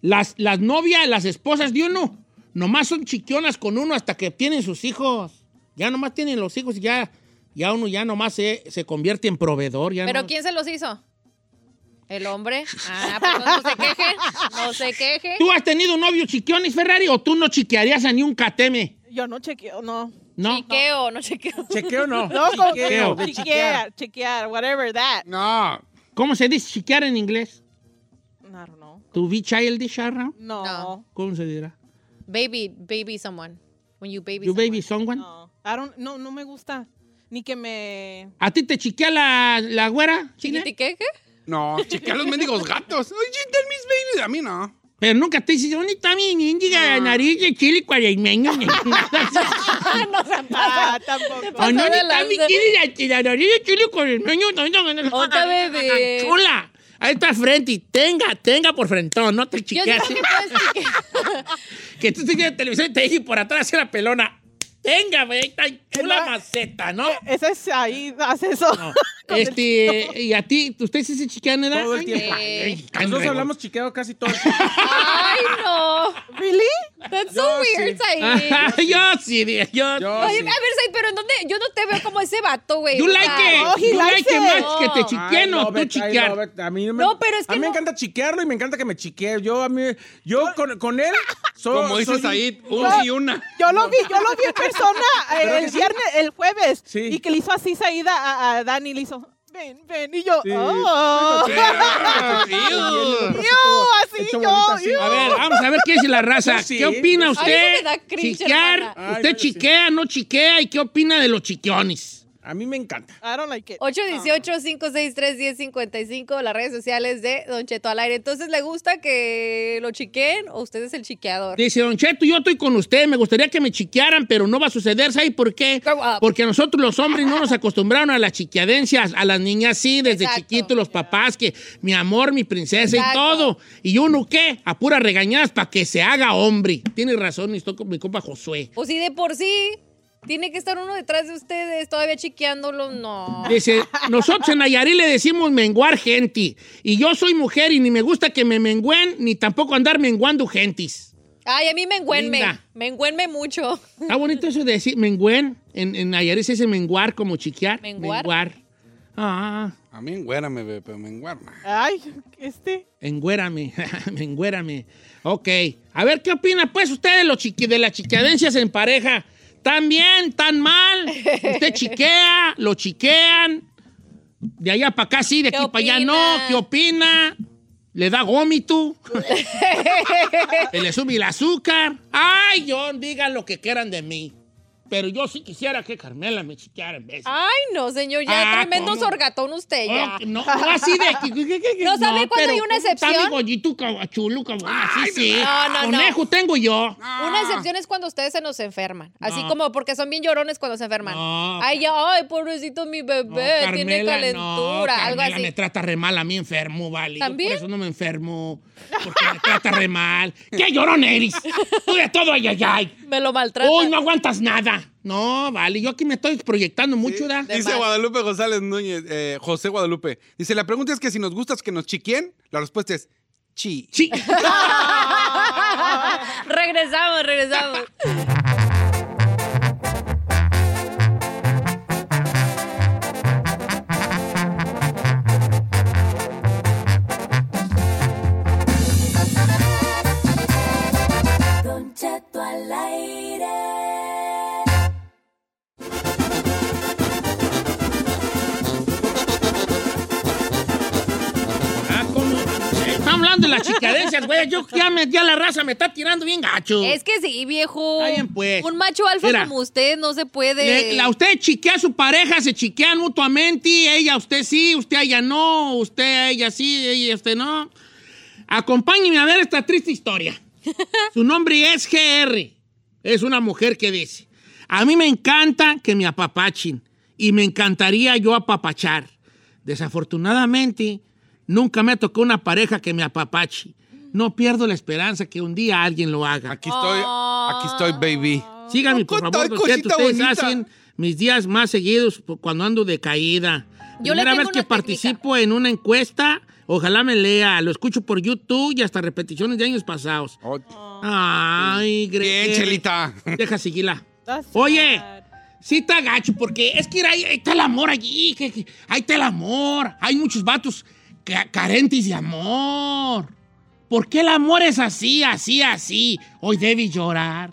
Las, las novias, las esposas de uno, nomás son chiquionas con uno hasta que tienen sus hijos. Ya nomás tienen los hijos y ya, ya uno ya nomás se, se convierte en proveedor. Ya ¿Pero no- quién se los hizo? ¿El hombre? Ah, pues no se queje, no se queje. ¿Tú has tenido novio chiquiones, Ferrari, o tú no chiquearías a ni un cateme? Yo no chequeo, no. ¿No? Chiqueo, no chequeo. ¿Chequeo no? No, que chequear, chequear, whatever that. No. ¿Cómo se dice chiquear en inglés? I don't know. ¿To be childish, around? No. No. ¿Cómo se dirá? Baby, baby someone. When you baby ¿You someone. baby someone? No. I don't, no, no me gusta. Ni que me... ¿A ti te chiquea la, la güera? china? No, chiquea los mendigos gatos. Oye, tell mis babies. A mí no. Pero nunca te dices, ¿dónde está mi mendiga nariz de chile cuaresmeño? Ah, tampoco. ¿O de está mi la nariz de chile cuaresmeño? Otra bebé. Chula. Ahí está frente y tenga, tenga por frentón, no te Yo chiqueas. que puedes chiquear. que tú estés viendo televisión y te dije por atrás hacia la pelona. Tenga, ve, ahí está chula maceta, ¿no? Esa es ahí, hace eso. El Este, y a ti, ¿ustedes sí se chiquean, edad? Todo el tiempo. Eh, Nosotros hablamos chiqueo casi todo el tiempo. Ay, no. ¿Really? That's so Yo weird, sí. Said. yo sí, yo. Yo Oye, sí. a ver, Said, pero ¿en dónde? Yo no te veo como ese vato, güey. You like it. Oh, he you likes like it más que te chiqueen o tú chiquear. A mí, no me, No, pero es a que mí me encanta chiquearlo y me encanta que me chiquee. Yo, a mí, yo con, con él soy, Como dices soy- ahí, un y una. Yo lo vi, yo lo vi en persona eh, ¿Verdad el viernes, el jueves. Sí. Y que le hizo así Saida a, a Dani, le hizo, ven, ven. Y yo, Sí. oh. Así, yo, bonito así. yo. A ver, vamos a ver qué dice la raza. Sí. ¿Qué opina usted? Chiquear. Ay, ¿Usted no, chiquea, no chiquea? ¿Y qué opina de los chiquiones? A mí me encanta. I don't like it. 818-563-1055, las redes sociales de Don Cheto al aire. Entonces, ¿le gusta que lo chiqueen o usted es el chiqueador? Dice, Don Cheto, yo estoy con usted, me gustaría que me chiquearan, pero no va a suceder, ¿sabe por qué? Porque nosotros los hombres no nos acostumbraron a las chiquiadencias, a las niñas sí, desde Exacto. chiquitos los papás, que mi amor, mi princesa Exacto. y todo. Y uno, ¿qué? A puras regañadas para que se haga hombre. Tiene razón, estoy con mi compa Josué. O si de por sí tiene que estar uno detrás de ustedes todavía chiqueándolo, no. Dice, nosotros en Nayarit le decimos menguar gente. Y yo soy mujer y ni me gusta que me mengüen, ni tampoco andar menguando gentis. Ay, a mí me engüenme. Linda. Me engüenme mucho. Está bonito eso de decir mengüen. En, en Nayarit se dice menguar como chiquear. ¿Menguar? Ah, A mí enguérame, bebé, pero me enguarma. Ay, este. engüérame, engüérame. Ok. A ver, ¿qué opina pues usted de, los chiqui, de las chiquiadencias en pareja? ¿Tan bien? ¿Tan mal? ¿Usted chiquea? ¿Lo chiquean? De allá para acá sí, de ¿Qué aquí para allá no. ¿Qué opina? ¿Le da gómito? ¿Se le sube el azúcar? Ay, John, digan lo que quieran de mí. Pero yo sí quisiera que Carmela me chiqueara en vez. Ay, no, señor, ya Ah, tremendo ¿cómo? sorgatón usted ya. Oh, no, no así de ¿No sabe cuándo pero hay una ¿cómo está excepción? mi gollito ca- chulo, cabrón? Así sí. no, no, no. Conejo tengo yo. Una excepción es cuando ustedes se nos enferman. Así No. como porque son bien llorones cuando se enferman. No. Ay, ya, ay, pobrecito mi bebé, No, tiene Carmela, calentura, no, algo Carmela así. me trata re mal a mí enfermo, vale. Yo ¿También? por eso no me enfermo. Porque me trata re mal. ¿Qué llorón eres? Tú de todo, ay, ay, ay. Me lo maltrata. Uy, no aguantas nada. No, vale, yo aquí me estoy proyectando mucho, ¿da? Dice Guadalupe González Núñez, eh, José Guadalupe. Dice, la pregunta es que si nos gusta que nos chiquien, la respuesta es chi. Sí. regresamos, regresamos. hablando de las chicadencias, güey. Yo ya, me, ya la raza me está tirando bien gacho. Es que sí, viejo. Está bien, pues. Un macho alfa Mira. como usted no se puede. Le- la, usted chiquea a su pareja, se chiquean mutuamente, ella usted sí, usted ella no, usted ella sí, ella usted no. Acompáñeme a ver esta triste historia. Su nombre es GR. Es una mujer que dice, a mí me encanta que me apapachen y me encantaría yo apapachar. Desafortunadamente, nunca me tocó una pareja que me apapache. No pierdo la esperanza que un día alguien lo haga. Aquí estoy, aquí estoy, baby. Síganme, por favor, porque ustedes bonita. hacen mis días más seguidos cuando ando de caída. Yo Primera vez que una participo en una encuesta, ojalá me lea. Lo escucho por YouTube y hasta repeticiones de años pasados. Ay, Gre- Bien, Chelita. Deja seguirla. Oye, sí está gacho, porque es que ahí, ahí está el amor allí. que- que- ahí está el amor. Hay muchos vatos carentes de amor. ¿Por qué el amor es así, así, así? Hoy debí llorar.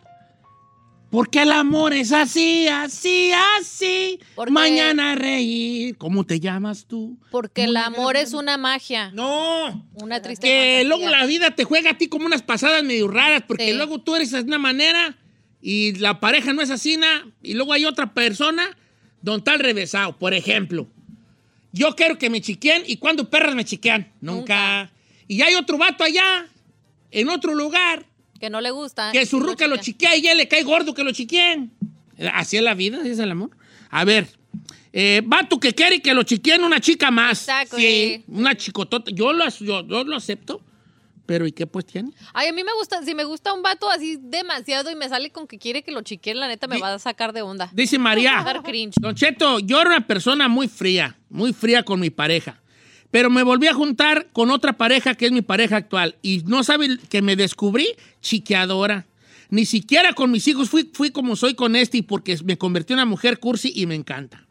¿Por qué el amor es así, así, así? Mañana reír. ¿Cómo te llamas tú? Porque el amor es una magia. No. Una triste Que luego la vida te juega a ti como unas pasadas medio raras, porque Sí. luego tú eres de una manera y la pareja no es así, na, y luego hay otra persona donde está al revésado. Por ejemplo, yo quiero que me chiqueen y cuando perras me chiquean. Nunca. Y hay otro vato allá, en otro lugar, Que no le gusta. que su ruca lo chiquea. y ya le cae gordo que lo chiqueen. Así es la vida, así es el amor. A ver, eh, vato que quiere que lo chiqueen una chica más. Exacto, Sí, sí. una chicotota. Yo lo, yo, yo lo acepto, pero ¿y qué pues tiene? Ay, a mí me gusta, si me gusta un vato así demasiado y me sale con que quiere que lo chiqueen, la neta me Di- va a sacar de onda. Dice María. Don Cheto, yo era una persona muy fría, muy fría con mi pareja. Pero me volví a juntar con otra pareja que es mi pareja actual. Y no sabe que me descubrí chiqueadora. Ni siquiera con mis hijos fui, fui como soy con este porque me convertí en una mujer cursi y me encanta.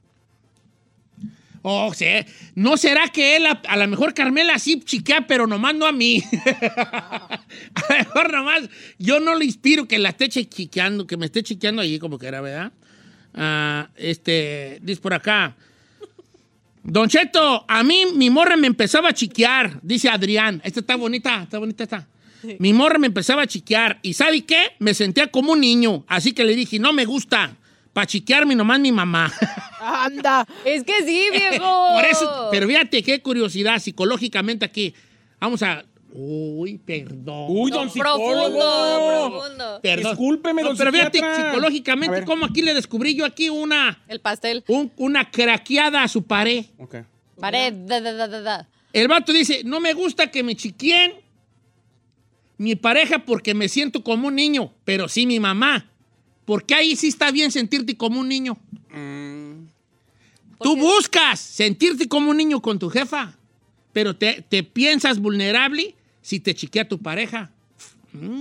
Oh, sí. ¿No será que él, a, lo mejor Carmela sí chiquea, pero nomás no a mí? a lo mejor nomás yo no le inspiro que la esté chiqueando, que me esté chiqueando allí como que era, ¿verdad? Ah, este, dice por acá. Don Cheto, a mí mi morra me empezaba a chiquear, dice Adrián. Esta está bonita, está bonita esta. Mi morra me empezaba a chiquear y ¿sabe qué? Me sentía como un niño, así que le dije, no me gusta, para chiquearme nomás mi mamá. Anda. Es que sí, viejo. Por eso, pero fíjate qué curiosidad psicológicamente aquí. Vamos a... Uy, perdón. Uy, don Profundo, psicólogo. profundo. Perdón. Discúlpeme, don Pero fíjate psicológicamente cómo aquí le descubrí yo aquí una, El pastel. un- una craqueada a su pared. Ok. Pared. da, da, da, da, da. El vato dice, no me gusta que me chiquien mi pareja porque me siento como un niño, pero sí mi mamá. Porque ahí sí está bien sentirte como un niño. Tú buscas sentirte como un niño con tu jefa, pero te, te piensas vulnerable si te chiquea tu pareja.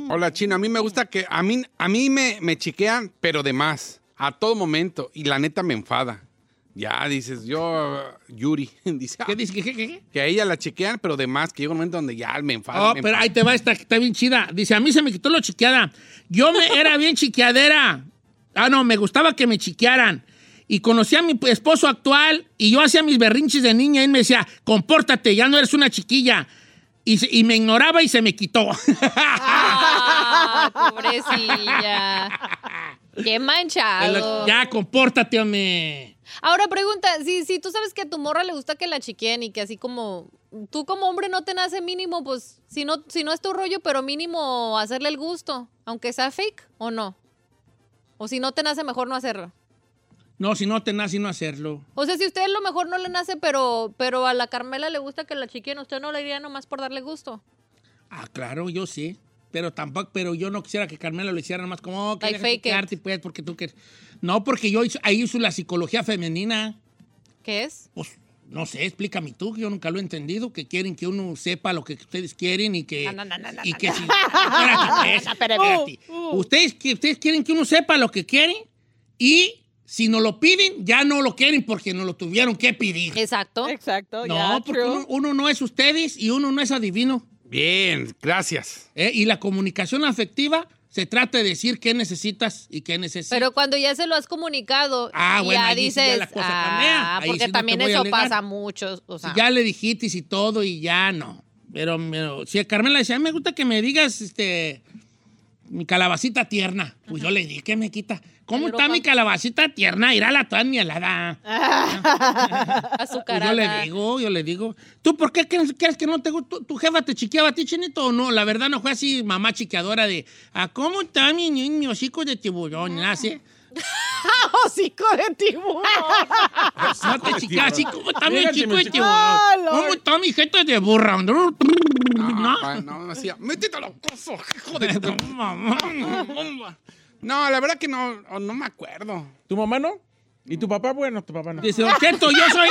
Hola, Chino. A mí me gusta que. A mí, a mí me, me chiquean, pero de más. A todo momento. Y la neta me enfada. Ya dices, yo. Yuri. Dice, ¿Qué "Ah, dices? ¿Qué, qué, qué? que a ella la chiquean, pero de más. Que llega un momento donde ya me enfada. Oh, me pero ahí te va esta que está bien chida. Dice, a mí se me quitó lo chiqueada. Yo me era bien chiqueadera. Ah, no, me gustaba que me chiquearan. Y conocí a mi esposo actual y yo hacía mis berrinches de niña y él me decía, compórtate, ya no eres una chiquilla. Y, se- y me ignoraba y se me quitó. Ah, pobrecilla. Qué manchado. ya, compórtate, hombre. Ahora pregunta, si, si tú sabes que a tu morra le gusta que la chiqueen y que así como tú como hombre no te nace mínimo, pues si no, si no es tu rollo, pero mínimo hacerle el gusto, aunque sea fake o no. O si no te nace mejor no hacerlo. No, si no te nace, no hacerlo. O sea, si a usted lo mejor no le nace, pero, pero a la Carmela le gusta que la chiqueen, usted no le iría nomás por darle gusto. Ah, claro, yo sí. Pero tampoco, pero yo no quisiera que Carmela lo hiciera más como, oh, que Like quedarte, pues, porque tú que... No, porque yo hizo- ahí uso la psicología femenina. ¿Qué es? Pues, no sé, explícame tú, que yo nunca lo he entendido, que quieren que uno sepa lo que ustedes quieren y que... No, no, no, no, y no, que no. si... Espérate, pues, espérate. Ustedes, que ustedes quieren que uno sepa lo que quieren y si no lo piden, ya no lo quieren porque no lo tuvieron que pedir. Exacto. Exacto, No, yeah, porque uno, uno no es ustedes y uno no es adivino. Bien, gracias. ¿eh? Y la comunicación afectiva se trata de decir qué necesitas y qué necesitas. Pero cuando ya se lo has comunicado, Ah, bueno, ya ahí sí dices, ya la cosa ah, Ahí porque sí no también eso pasa mucho. O sea, Si ya le dijiste y todo y ya no. Pero, pero si a Carmela decía, "A mí me gusta que me digas este mi calabacita tierna. Pues yo le dije, ¿qué me quita? ¿Cómo está mi calabacita tierna? Irá la toda helada. Pues azucarada. yo le digo, yo le digo. ¿Tú por qué crees, crees que no te gusta? ¿Tu jefa te chiqueaba a ti, chinito, o no? La verdad no fue así mamá chiqueadora de, ¿a cómo está mi niño, hocico de tiburón? ¿Así? Hocico de tiburón. Chiquea así, ¿cómo está mi chico de tiburón? Ah, Lord. ¿Cómo está mi jeta de burra? ¿No? No, no, no hacía. Métete los cosos, hijo de tu mamá. No, la verdad que no, no me acuerdo. ¿Tu mamá no? ¿Y tu papá? Bueno, tu papá no. Dice, Don Cheto, yo soy.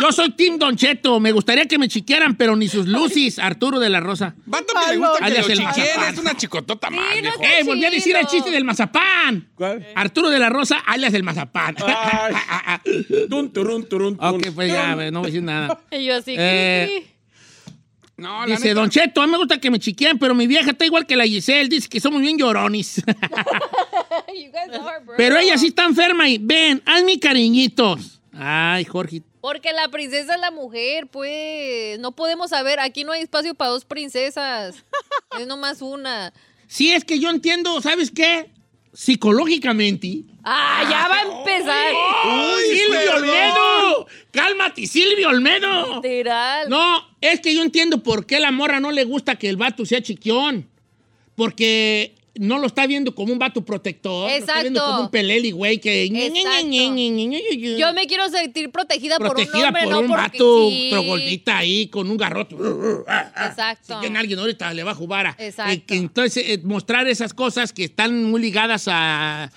Yo soy Team Don Cheto. Me gustaría que me chiquearan, pero ni sus lucis, Arturo de la Rosa. Vato que le gusta que Alias lo el chiqueen, mazapán. es una chicotota más, no viejo. ¡Eh! Volví a decir el chiste del mazapán. ¿Cuál? Arturo de la Rosa, alias el mazapán. Ay. Tun, turun, turun, tun. ok, pues ya, no voy a decir nada. Y yo así, Eh, No, la Dice, neta, Don Cheto, a mí me gusta que me chiqueen, pero mi vieja está igual que la Giselle. Dice que somos bien lloronis. You guys are, bro. pero ella sí está enferma y, ven, hazme cariñitos. Ay, Jorge. Porque la princesa es la mujer, pues. No podemos saber. Aquí no hay espacio para dos princesas. es nomás una. Sí, es que yo entiendo, ¿sabes qué? Psicológicamente. ¡Ah, ya va a empezar! ¡Uy, Silvio Olmedo! ¡Cálmate, Silvio Olmedo! Literal. No, es que yo entiendo por qué la morra no le gusta que el vato sea chiquión. Porque no lo está viendo como un vato protector. Lo está viendo Exacto. como un peleli, güey, que... Exacto. Yo me quiero sentir protegida, Protegida por un hombre, por no un porque- vato sí. troglodita ahí con un garrote. Exacto. Si alguien ahorita le va a jugar a... Exacto. Eh, entonces, eh, mostrar esas cosas que están muy ligadas a...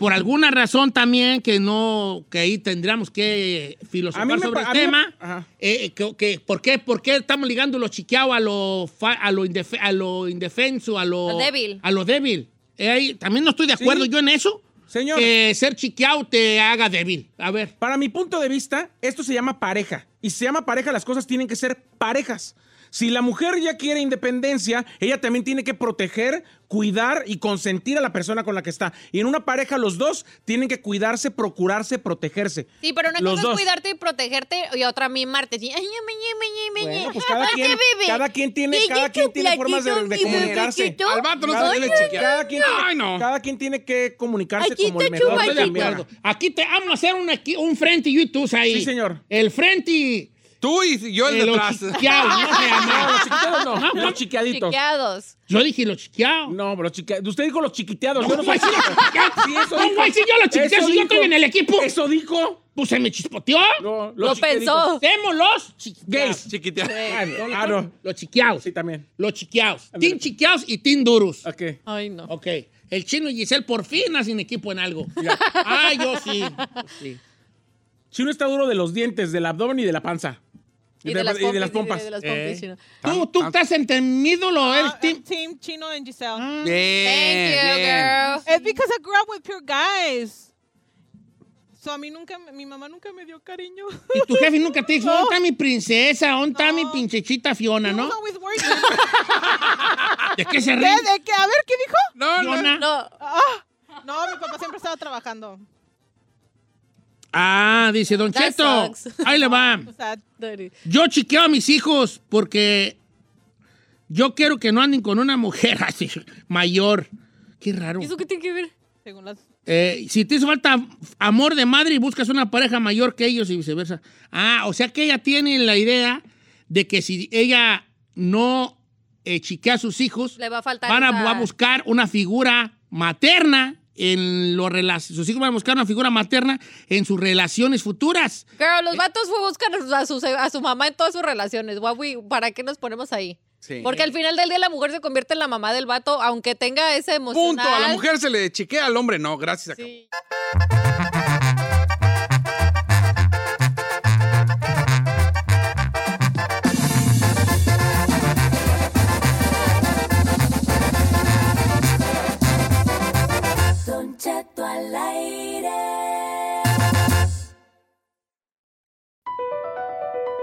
Por alguna razón también que no... Que ahí tendríamos que filosofar sobre el me- tema. Ajá. Eh, que, que- ¿por, qué, ¿Por qué estamos ligando lo chiqueado a lo, fa- a lo, indefe- a lo indefenso, a lo... Lo débil. A lo débil. Eh, ahí también no estoy de acuerdo Sí. yo en eso. Señor. Que ser chiqueado te haga débil. A ver. Para mi punto de vista, esto se llama pareja. Y si se llama pareja, las cosas tienen que ser parejas. Si la mujer ya quiere independencia, ella también tiene que proteger, cuidar y consentir a la persona con la que está. Y en una pareja los dos tienen que cuidarse, procurarse, protegerse. Sí, pero una Los cosa dos. es cuidarte y protegerte y otra mimarte. Bueno, pues cada quien, cada quien tiene, cada quien tiene formas de, de comunicarse. Al vato no chiquear. Cada quien, Ay, no. cada quien tiene que comunicarse Aquí como el mejor. Estoy de acuerdo. Aquí te vamos a hacer un, un frente y tú ahí. Sí, señor. El frente. Tú y yo el eh, los detrás. chiqueados, no se No, chiquiteados no, los chiqueaditos. Chiqueados. Yo dije los chiqueados. No, pero los chiquiteados. Usted dijo los chiquiteados. yo no soy sí, chiquiteados. Sí, eso No, güey, sí, yo los chiquiteados, si yo estoy en el equipo. Eso dijo. Pues se me chispoteó. No, Lo pensó. Hacemos los chiqueados. Gays. Chiquita. Ah, no, ah, no. Los chiqueados. Sí, también. Los chiqueados. Team chiqueados y team duros. Ok. Ay, no. Ok. El chino y Giselle por fin hacen equipo en algo. Ah, yo sí. Yo sí. Chino está duro de los dientes, del abdomen y de la panza. Y de las y de las pompas. y de las Eh. pompis, chino. ¿Tú, tú estás entendido lo eres Ah, team? team Chino and Giselle. Thank Bien, you, bien. girl. It's because I grew up with pure guys. So a mí nunca, mi mamá nunca me dio cariño. Y tu jefe nunca te dijo, No. ¿dónde está mi princesa? ¿Dónde está No. mi pinchechita Fiona, no? ¿De qué se ¿Qué? ríe? ¿De qué? A ver, ¿qué dijo? No, no. Fiona? No. Ah, no, mi papá siempre estaba trabajando. Ah, dice Don That Cheto. sucks. Ahí le va. Yo chiqueo a mis hijos porque yo quiero que no anden con una mujer así mayor. Qué raro. ¿Y eso qué tiene que ver? según las... Eh, si te hizo falta amor de madre y buscas una pareja mayor que ellos y viceversa. Ah, o sea que ella tiene la idea de que si ella no eh, chiquea a sus hijos, Le va a faltar van a, esa- va a buscar una figura materna en los rela- sus hijos van a buscar una figura materna en sus relaciones futuras. Girl, los vatos fue a buscar a su, a su mamá en todas sus relaciones. We- ¿Para qué nos ponemos ahí? Sí. Porque al final del día la mujer se convierte en la mamá del vato, aunque tenga ese emocional. Punto. A la mujer se le chiquea, al hombre no. Gracias. Sí.